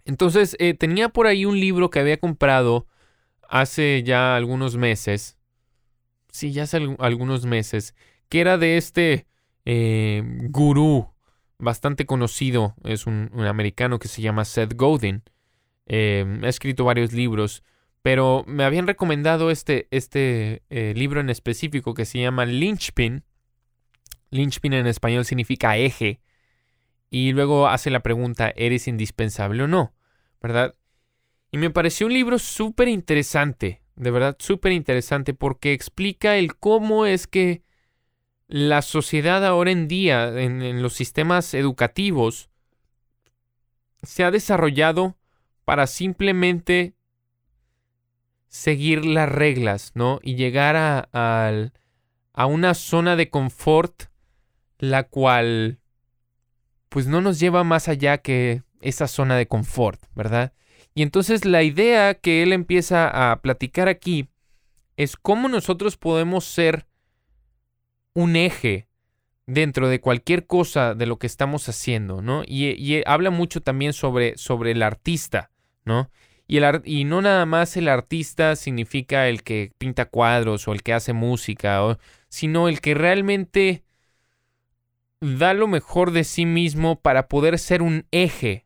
Entonces, eh, tenía por ahí un libro que había comprado hace ya algunos meses, sí, ya hace algunos meses, que era de este eh, gurú bastante conocido, es un, americano que se llama Seth Godin. Eh, ha escrito varios libros, pero me habían recomendado este, este eh, libro en específico que se llama Lynchpin. Lynchpin en español significa eje. Y luego hace la pregunta, ¿eres indispensable o no? ¿Verdad? Y me pareció un libro súper interesante, de verdad súper interesante, porque explica el cómo es que la sociedad ahora en día, en, los sistemas educativos, se ha desarrollado para simplemente seguir las reglas, ¿no? Y llegar a, a, una zona de confort, la cual, pues no nos lleva más allá que esa zona de confort, ¿verdad? Y entonces la idea que él empieza a platicar aquí es cómo nosotros podemos ser un eje dentro de cualquier cosa de lo que estamos haciendo, ¿no? Y, habla mucho también sobre, sobre el artista, ¿no? Y, el, y no nada más el artista significa el que pinta cuadros o el que hace música, sino el que realmente da lo mejor de sí mismo para poder ser un eje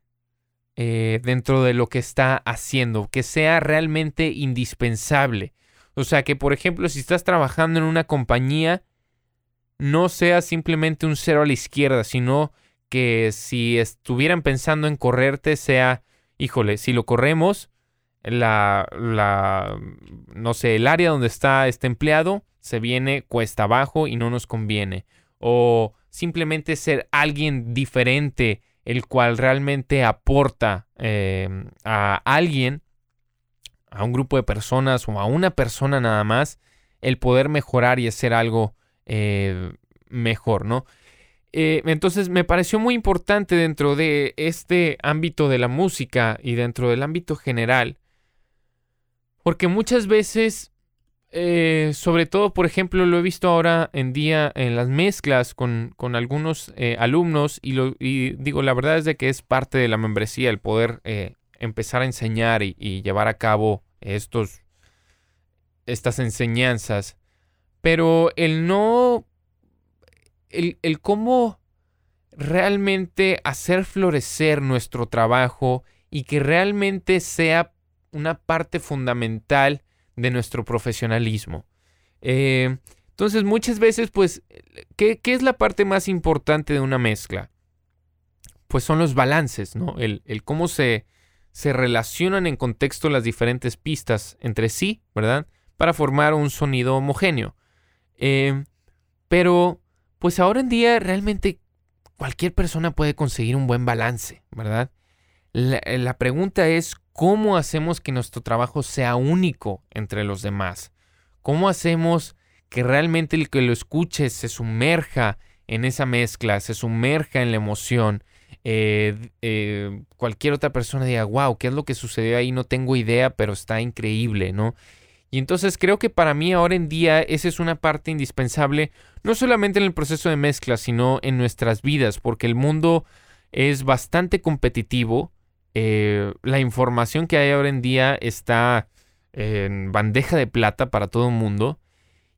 eh, dentro de lo que está haciendo, que sea realmente indispensable. O sea, que por ejemplo, si estás trabajando en una compañía, no sea simplemente un cero a la izquierda, sino que si estuvieran pensando en correrte, sea, híjole, si lo corremos, la, la, no sé, el área donde está este empleado se viene cuesta abajo y no nos conviene. O simplemente ser alguien diferente el cual realmente aporta em, a alguien, a un grupo de personas o a una persona nada más, el poder mejorar y hacer algo eh, mejor, ¿no? Eh, entonces me pareció muy importante dentro de este ámbito de la música y dentro del ámbito general, porque muchas veces eh, sobre todo, por ejemplo, lo he visto ahora en día en las mezclas con, algunos eh, alumnos y, lo, digo, la verdad es de que es parte de la membresía el poder empezar a enseñar y, llevar a cabo estos, estas enseñanzas, pero el no, el, el cómo realmente hacer florecer nuestro trabajo y que realmente sea una parte fundamental de nuestro profesionalismo. Eh, entonces, muchas veces, pues, ¿qué, es la parte más importante de una mezcla? pues son los balances, ¿no? El, cómo se, se relacionan en contexto las diferentes pistas entre sí, ¿verdad? Para formar un sonido homogéneo. Eh, pero, pues ahora en día realmente cualquier persona puede conseguir un buen balance, ¿verdad? La, pregunta es cómo hacemos que nuestro trabajo sea único entre los demás. ¿Cómo hacemos que realmente el que lo escuche se sumerja en esa mezcla, se sumerja en la emoción? Eh, eh, cualquier otra persona diga, wow, ¿qué es lo que sucedió ahí? No tengo idea, pero está increíble, ¿no? Y entonces creo que para mí ahora en día esa es una parte indispensable, no solamente en el proceso de mezcla, sino en nuestras vidas, porque el mundo es bastante competitivo eh, la información que hay ahora en día está en bandeja de plata para todo el mundo.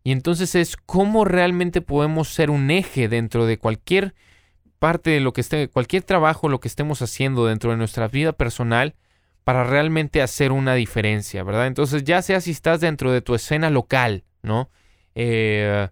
Y entonces es cómo realmente podemos ser un eje dentro de cualquier parte de lo que esté, cualquier trabajo, lo que estemos haciendo dentro de nuestra vida personal para realmente hacer una diferencia, ¿verdad? Entonces ya sea si estás dentro de tu escena local, ¿no? Eh,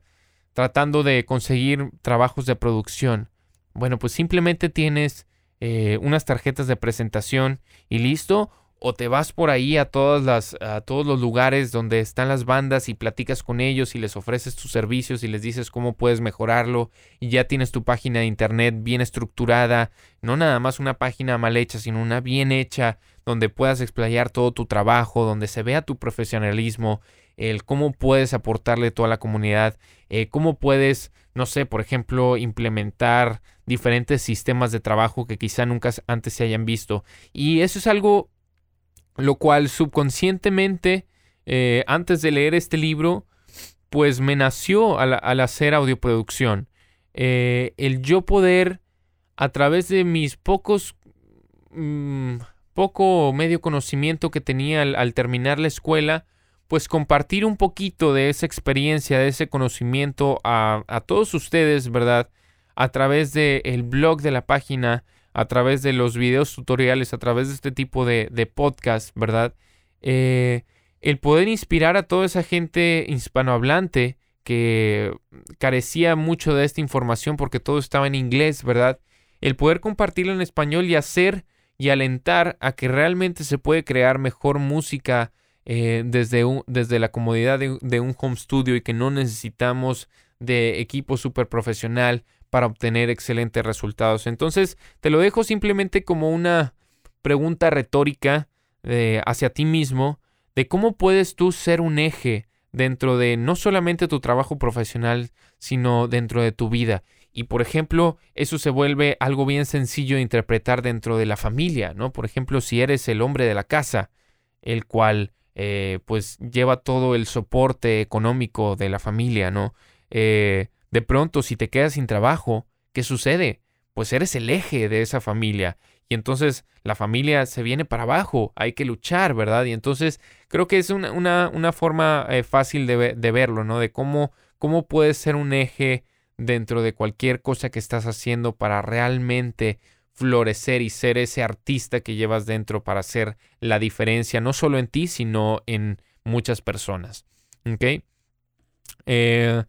tratando de conseguir trabajos de producción. Bueno, pues simplemente tienes eh, unas tarjetas de presentación y listo. O te vas por ahí a, a todos los lugares donde están las bandas y platicas con ellos y les ofreces tus servicios y les dices cómo puedes mejorarlo y ya tienes tu página de internet bien estructurada, no nada más una página mal hecha, sino una bien hecha donde puedas explayar todo tu trabajo, donde se vea tu profesionalismo, el cómo puedes aportarle toda la comunidad, eh, cómo puedes, no sé, por ejemplo, implementar diferentes sistemas de trabajo que quizá nunca antes se hayan visto. Y eso es algo lo cual subconscientemente, eh, antes de leer este libro, pues me nació al, hacer audioproducción. Eh, el yo poder, a través de mis pocos, mm, poco medio conocimiento que tenía al, terminar la escuela, pues compartir un poquito de esa experiencia, de ese conocimiento a, a todos ustedes, ¿verdad? a través del el blog de la página, a través de los videos tutoriales, a través de este tipo de, de podcast, ¿verdad? Eh, el poder inspirar a toda esa gente hispanohablante que carecía mucho de esta información porque todo estaba en inglés, ¿verdad? El poder compartirlo en español y hacer y alentar a que realmente se puede crear mejor música eh, desde, desde la comodidad de, de, un home studio y que no necesitamos de equipo súper profesional para obtener excelentes resultados. Entonces, te lo dejo simplemente como una pregunta retórica eh, hacia ti mismo de cómo puedes tú ser un eje dentro de no solamente tu trabajo profesional, sino dentro de tu vida. Y por ejemplo, eso se vuelve algo bien sencillo de interpretar dentro de la familia, ¿no? Por ejemplo, si eres el hombre de la casa, el cual eh, pues lleva todo el soporte económico de la familia, ¿no? Eh, de pronto, si te quedas sin trabajo, ¿qué sucede? Pues eres el eje de esa familia. Y entonces la familia se viene para abajo, hay que luchar, ¿verdad? Y entonces creo que es una, una, forma eh, fácil de, de, verlo, ¿no? De cómo, cómo puedes ser un eje dentro de cualquier cosa que estás haciendo para realmente florecer y ser ese artista que llevas dentro para hacer la diferencia, no solo en ti, sino en muchas personas. ¿Ok? Eh,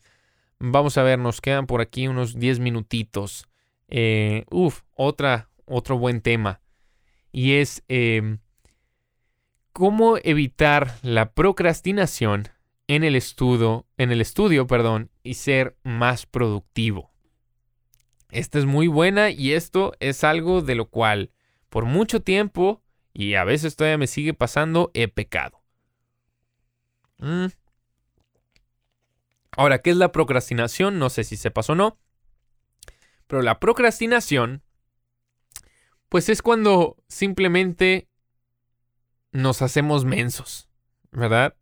Vamos a ver, nos quedan por aquí unos 10 minutitos. Eh, uf, otra, otro buen tema. Y es em, cómo evitar la procrastinación en el estudio, en el estudio, perdón, y ser más productivo. Esta es muy buena y esto es algo de lo cual por mucho tiempo y a veces todavía me sigue pasando he pecado. Mm, Ahora, ¿qué es la procrastinación? No sé si sepas o no. Pero la procrastinación, pues es cuando simplemente nos hacemos mensos, ¿verdad?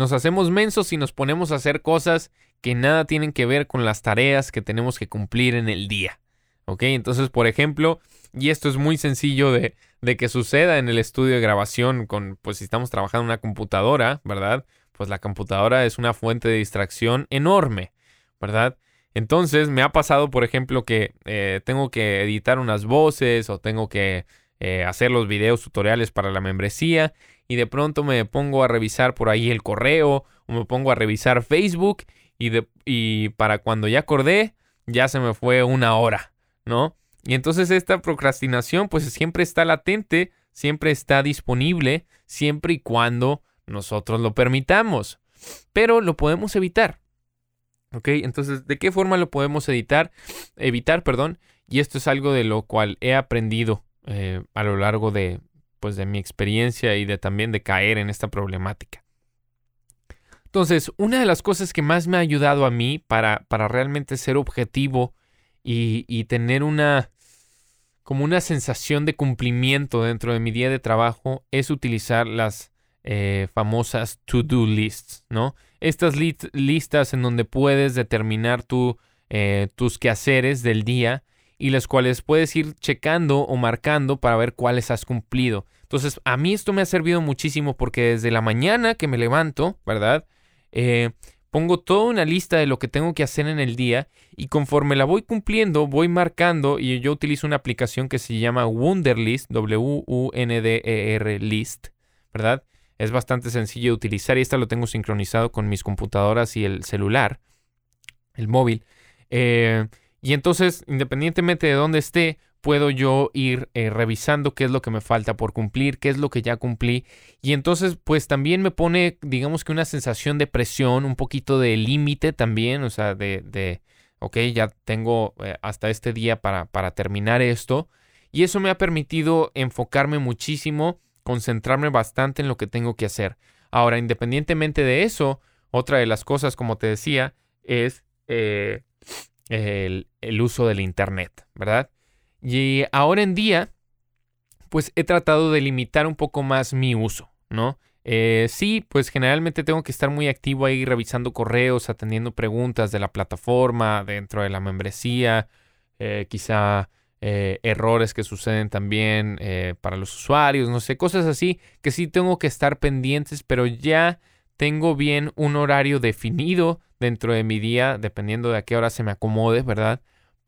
Nos hacemos mensos y nos ponemos a hacer cosas que nada tienen que ver con las tareas que tenemos que cumplir en el día. ¿Ok? Entonces, por ejemplo, y esto es muy sencillo de, de que suceda en el estudio de grabación con, pues si estamos trabajando en una computadora, ¿verdad? pues la computadora es una fuente de distracción enorme, ¿verdad? Entonces me ha pasado, por ejemplo, que eh, tengo que editar unas voces o tengo que eh, hacer los videos tutoriales para la membresía y de pronto me pongo a revisar por ahí el correo o me pongo a revisar Facebook y, y para cuando ya acordé ya se me fue una hora, ¿no? Y entonces esta procrastinación pues siempre está latente, siempre está disponible, siempre y cuando nosotros lo permitamos. Pero lo podemos evitar. ¿Ok? Entonces, ¿de qué forma lo podemos editar, evitar? Perdón. Y esto es algo de lo cual he aprendido eh, a lo largo de, pues, de mi experiencia y de también de caer en esta problemática. Entonces, una de las cosas que más me ha ayudado a mí para, para realmente ser objetivo y, tener una como una sensación de cumplimiento dentro de mi día de trabajo es utilizar las eh, famosas to-do lists, ¿no? Estas listas en donde puedes determinar tu, eh, tus quehaceres del día y las cuales puedes ir checando o marcando para ver cuáles has cumplido. Entonces, a mí esto me ha servido muchísimo porque desde la mañana que me levanto, ¿verdad? Eh, pongo toda una lista de lo que tengo que hacer en el día y conforme la voy cumpliendo, voy marcando y yo utilizo una aplicación que se llama Wunderlist, W-U-N-D-E-R List, ¿verdad? Es bastante sencillo de utilizar y esta lo tengo sincronizado con mis computadoras y el celular, el móvil. Eh, y entonces, independientemente de dónde esté, puedo yo ir eh, revisando qué es lo que me falta por cumplir, qué es lo que ya cumplí. Y entonces, pues también me pone, digamos que una sensación de presión, un poquito de límite también, o sea, de, de ok, ya tengo eh, hasta este día para, para terminar esto. Y eso me ha permitido enfocarme muchísimo, concentrarme bastante en lo que tengo que hacer. Ahora, independientemente de eso, otra de las cosas, como te decía, es eh, el, uso del Internet, ¿verdad? Y ahora en día, pues he tratado de limitar un poco más mi uso, ¿no? Eh, sí, pues generalmente tengo que estar muy activo ahí revisando correos, atendiendo preguntas de la plataforma, dentro de la membresía, eh, quizá eh, errores que suceden también para los usuarios, no sé, cosas así que sí tengo que estar pendientes, pero ya tengo bien un horario definido dentro de mi día, dependiendo de a qué hora se me acomode, ¿verdad?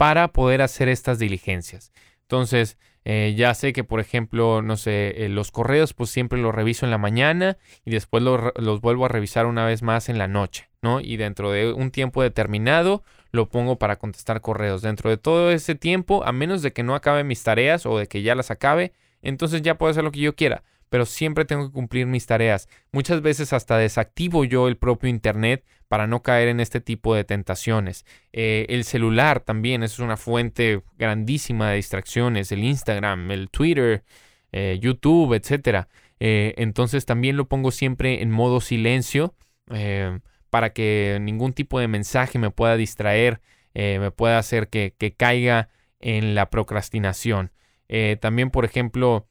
para poder hacer estas diligencias. Entonces, eh, ya sé que, por ejemplo, no sé, eh, los correos, pues siempre los reviso en la mañana y después los, vuelvo a revisar una vez más en la noche, ¿no? Y dentro de un tiempo determinado lo pongo para contestar correos. Dentro de todo ese tiempo, a menos de que no acabe mis tareas o de que ya las acabe, entonces ya puedo hacer lo que yo quiera pero siempre tengo que cumplir mis tareas. Muchas veces hasta desactivo yo el propio Internet para no caer en este tipo de tentaciones. Eh, el celular también es una fuente grandísima de distracciones, el Instagram, el Twitter, eh, YouTube, etc. Eh, entonces también lo pongo siempre en modo silencio para que ningún tipo de mensaje me pueda distraer, me pueda hacer que, que, caiga en la procrastinación. también, por ejemplo,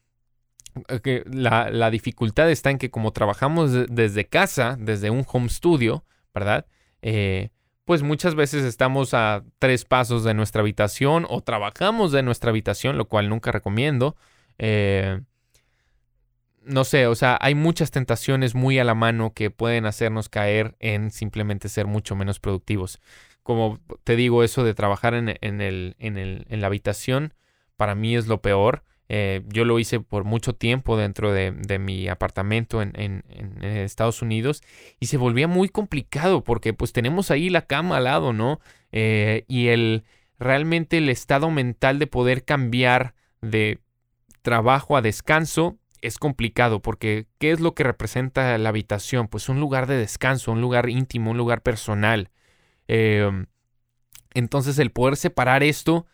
que la, dificultad está en que como trabajamos desde casa, desde un home studio, ¿verdad? Eh, pues muchas veces estamos a tres pasos de nuestra habitación o trabajamos de nuestra habitación, lo cual nunca recomiendo. Eh, no sé, o sea, hay muchas tentaciones muy a la mano que pueden hacernos caer en simplemente ser mucho menos productivos. Como te digo, eso de trabajar en, el, en, el, en la habitación, para mí es lo peor. Eh, yo lo hice por mucho tiempo dentro de, mi apartamento en, Estados Unidos y se volvía muy complicado porque pues tenemos ahí la cama al lado, ¿no? Eh, y el realmente el estado mental de poder cambiar de trabajo a descanso es complicado porque ¿qué es lo que representa la habitación? Pues un lugar de descanso, un lugar íntimo, un lugar personal. Em, entonces el poder separar esto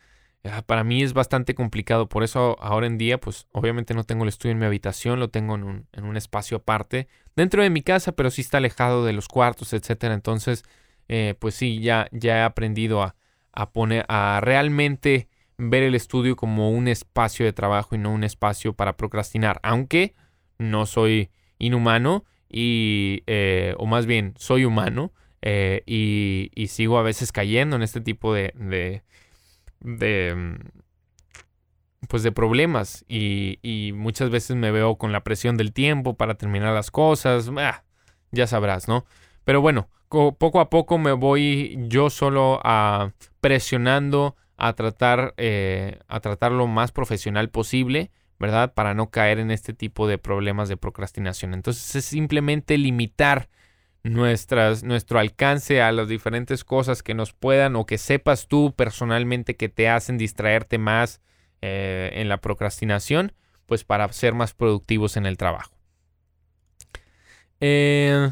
para mí es bastante complicado, por eso ahora en día, pues obviamente no tengo el estudio en mi habitación, lo tengo en un, espacio aparte, dentro de mi casa, pero sí está alejado de los cuartos, etcétera. Entonces, eh, pues sí, ya, ya he aprendido a, poner, a realmente ver el estudio como un espacio de trabajo y no un espacio para procrastinar, aunque no soy inhumano y, eh, o más bien, soy humano eh, y, sigo a veces cayendo en este tipo de mm, pues de problemas y, muchas veces me veo con la presión del tiempo para terminar las cosas, ah, ya sabrás, ¿no? Pero bueno, poco a poco me voy yo solo a presionando a tratar, eh, a tratar lo más profesional posible, ¿verdad? Para no caer en este tipo de problemas de procrastinación. Entonces es simplemente limitar nuestras, nuestro alcance a las diferentes cosas que nos puedan o que sepas tú personalmente que te hacen distraerte más eh, en la procrastinación, pues para ser más productivos en el trabajo. Eh,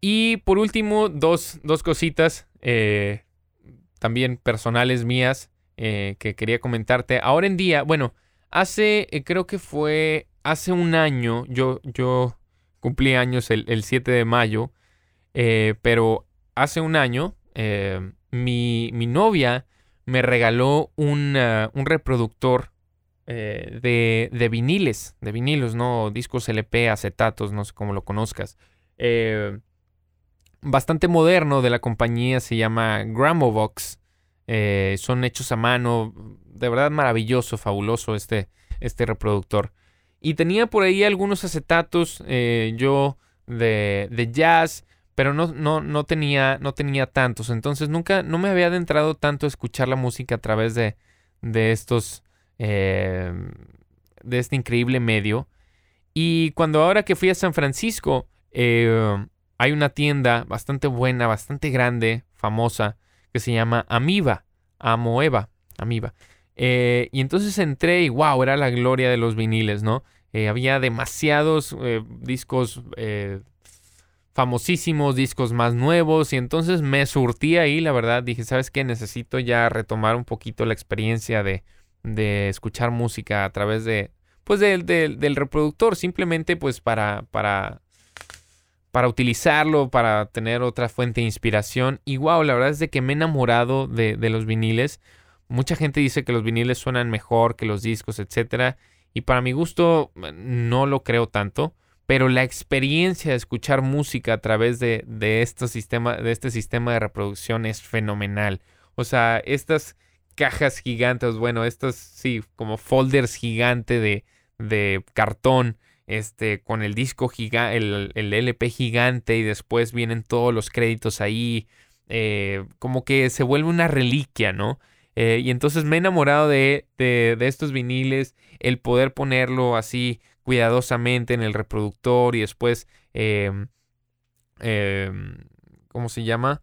y por último, dos, cositas eh, también personales mías que quería comentarte. Ahora en día, bueno, hace, creo que fue hace un año, yo, yo cumplí años el, 7 de mayo, pero hace un año mi, mi novia me regaló un reproductor eh, de, de, viniles, de vinilos, ¿no? Discos LP, acetatos, no sé cómo lo conozcas. Eh, bastante moderno de la compañía, se llama Gramovox. Eh, son hechos a mano, de verdad maravilloso, fabuloso este, este reproductor. Y tenía por ahí algunos acetatos, yo de, de jazz, pero no, no, no, tenía, no tenía tantos. Entonces nunca, no me había adentrado tanto a escuchar la música a través de, de estos, eh, de este increíble medio. Y cuando ahora que fui a San Francisco, eh, hay una tienda bastante buena, bastante grande, famosa, que se llama Amiba, Amoeba, Amiba. Eh, y entonces entré y wow, era la gloria de los viniles, ¿no? Había demasiados discos famosísimos, discos más nuevos y entonces me surtí ahí, la verdad, dije, ¿sabes qué? Necesito ya retomar un poquito la experiencia de, de escuchar música a través de, pues del, del, reproductor, simplemente pues para, para, para utilizarlo, para tener otra fuente de inspiración. Y wow, la verdad es de que me he enamorado de, de los viniles. Mucha gente dice que los viniles suenan mejor que los discos, etcétera. Y para mi gusto no lo creo tanto pero la experiencia de escuchar música a través de, de, este sistema, de este sistema de reproducción es fenomenal. O sea, estas cajas gigantes, bueno, estos sí, como folders gigante de, de cartón, este, con el disco gigante, el, el, LP gigante y después vienen todos los créditos ahí, eh, como que se vuelve una reliquia, ¿no? Eh, y entonces me he enamorado de, de, estos viniles, el poder ponerlo así cuidadosamente en el reproductor y después, em, em, ¿cómo se llama?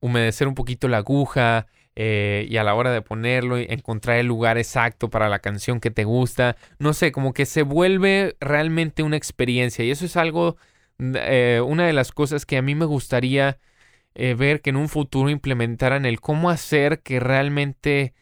Humedecer un poquito la aguja eh, y a la hora de ponerlo, encontrar el lugar exacto para la canción que te gusta. No sé, como que se vuelve realmente una experiencia y eso es algo, eh, una de las cosas que a mí me gustaría eh, ver que en un futuro implementaran el cómo hacer que realmente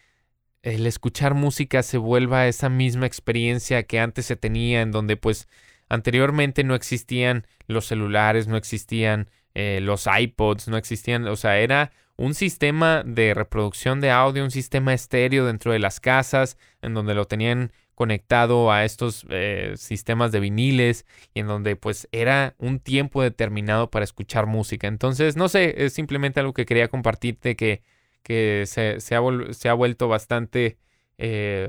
el escuchar música se vuelva esa misma experiencia que antes se tenía, en donde pues anteriormente no existían los celulares, no existían eh, los iPods, no existían, o sea, era un sistema de reproducción de audio, un sistema estéreo dentro de las casas, en donde lo tenían conectado a estos eh, sistemas de viniles y en donde pues era un tiempo determinado para escuchar música. Entonces, no sé, es simplemente algo que quería compartirte que que se, se, ha, vuelto bastante eh,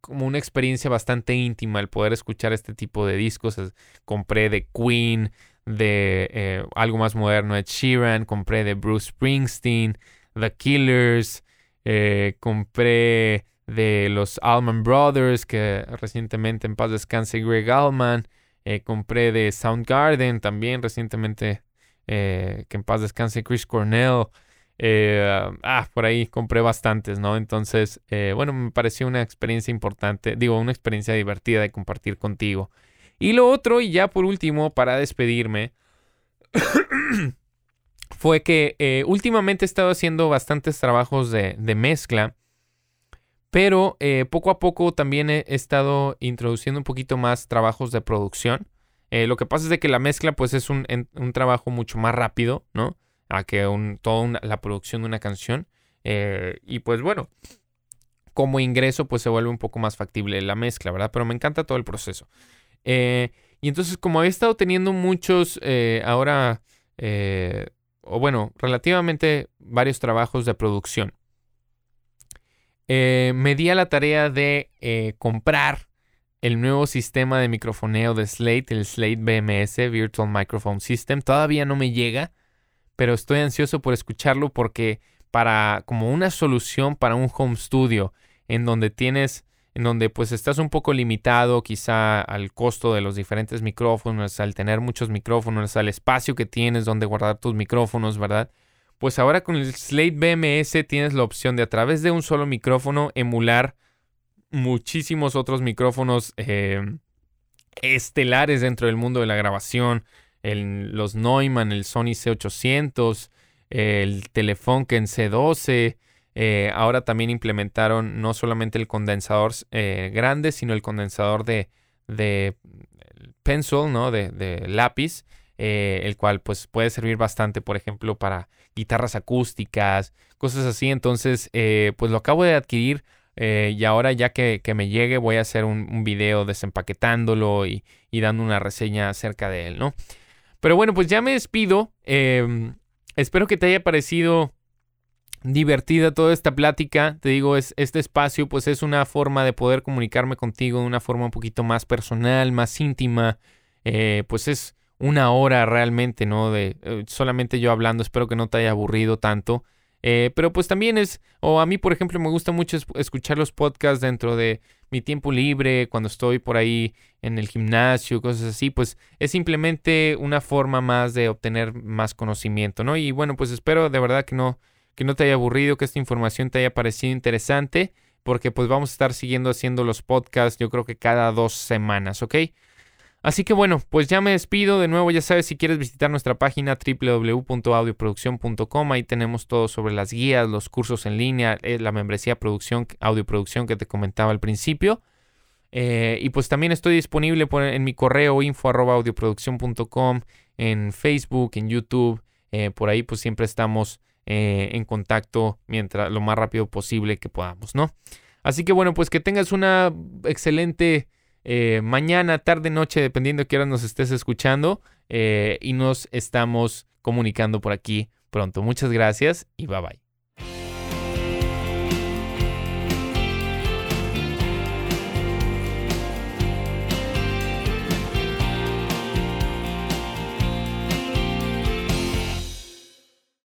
como una experiencia bastante íntima el poder escuchar este tipo de discos. Compré de Queen, de eh, algo más moderno Ed Sheeran, compré de Bruce Springsteen, The Killers, compré de los Allman Brothers, que recientemente en paz descanse Greg Allman, compré de Soundgarden también recientemente, que en paz descanse Chris Cornell. Eh, ah, por ahí compré bastantes, ¿no? Entonces, eh, bueno, me pareció una experiencia importante, digo, una experiencia divertida de compartir contigo. Y lo otro, y ya por último, para despedirme, fue que eh, últimamente he estado haciendo bastantes trabajos de, mezcla, pero poco a poco también he, estado introduciendo un poquito más trabajos de producción. lo que pasa es de que la mezcla pues es un, trabajo mucho más rápido, ¿no? a que un, toda la producción de una canción. Eh, y pues bueno, como ingreso pues se vuelve un poco más factible la mezcla, ¿verdad? Pero me encanta todo el proceso. Eh, y entonces como he estado teniendo muchos eh, ahora, o bueno, relativamente varios trabajos de producción, me di a la tarea de comprar el nuevo sistema de microfoneo de Slate, el Slate BMS, Virtual Microphone System. Todavía no me llega pero estoy ansioso por escucharlo porque para como una solución para un home studio en donde tienes en donde pues estás un poco limitado quizá al costo de los diferentes micrófonos, al tener muchos micrófonos, al espacio que tienes donde guardar tus micrófonos, ¿verdad? Pues ahora con el Slate BMS tienes la opción de a través de un solo micrófono emular muchísimos otros micrófonos eh, estelares dentro del mundo de la grabación, el, los Neumann, el Sony C800, el Telefunken C12, eh, ahora también implementaron no solamente el condensador eh, grande, sino el condensador de, de pencil, ¿no? De, lápiz, eh, el cual pues puede servir bastante, por ejemplo, para guitarras acústicas, cosas así. Entonces, pues lo acabo de adquirir y ahora ya que, me llegue voy a hacer un, video desempaquetándolo y, y, dando una reseña acerca de él, ¿no? Pero bueno, pues ya me despido. Em, espero que te haya parecido divertida toda esta plática. Te digo, es, este espacio pues es una forma de poder comunicarme contigo de una forma un poquito más personal, más íntima. Eh, pues es una hora realmente, ¿no? De eh, solamente yo hablando. Espero que no te haya aburrido tanto. Eh, pero pues también es, o a mí por ejemplo me gusta mucho escuchar los podcasts dentro de mi tiempo libre, cuando estoy por ahí en el gimnasio, cosas así, pues es simplemente una forma más de obtener más conocimiento, ¿no? Y bueno, pues espero de verdad que no, que no te haya aburrido, que esta información te haya parecido interesante, porque pues vamos a estar siguiendo haciendo los podcasts yo creo que cada dos semanas, ¿ok? Así que bueno, pues ya me despido. De nuevo, ya sabes, si quieres visitar nuestra página www.audioproducción.com, ahí tenemos todo sobre las guías, los cursos en línea, eh, la membresía producción, audioproducción que te comentaba al principio. Eh, y pues también estoy disponible en mi correo info en Facebook, en YouTube. Eh, por ahí pues siempre estamos en contacto mientras lo más rápido posible que podamos, ¿no? Así que bueno, pues que tengas una excelente eh, mañana, tarde, noche, dependiendo de qué hora nos estés escuchando. Eh, y nos estamos comunicando por aquí pronto. Muchas gracias y bye bye.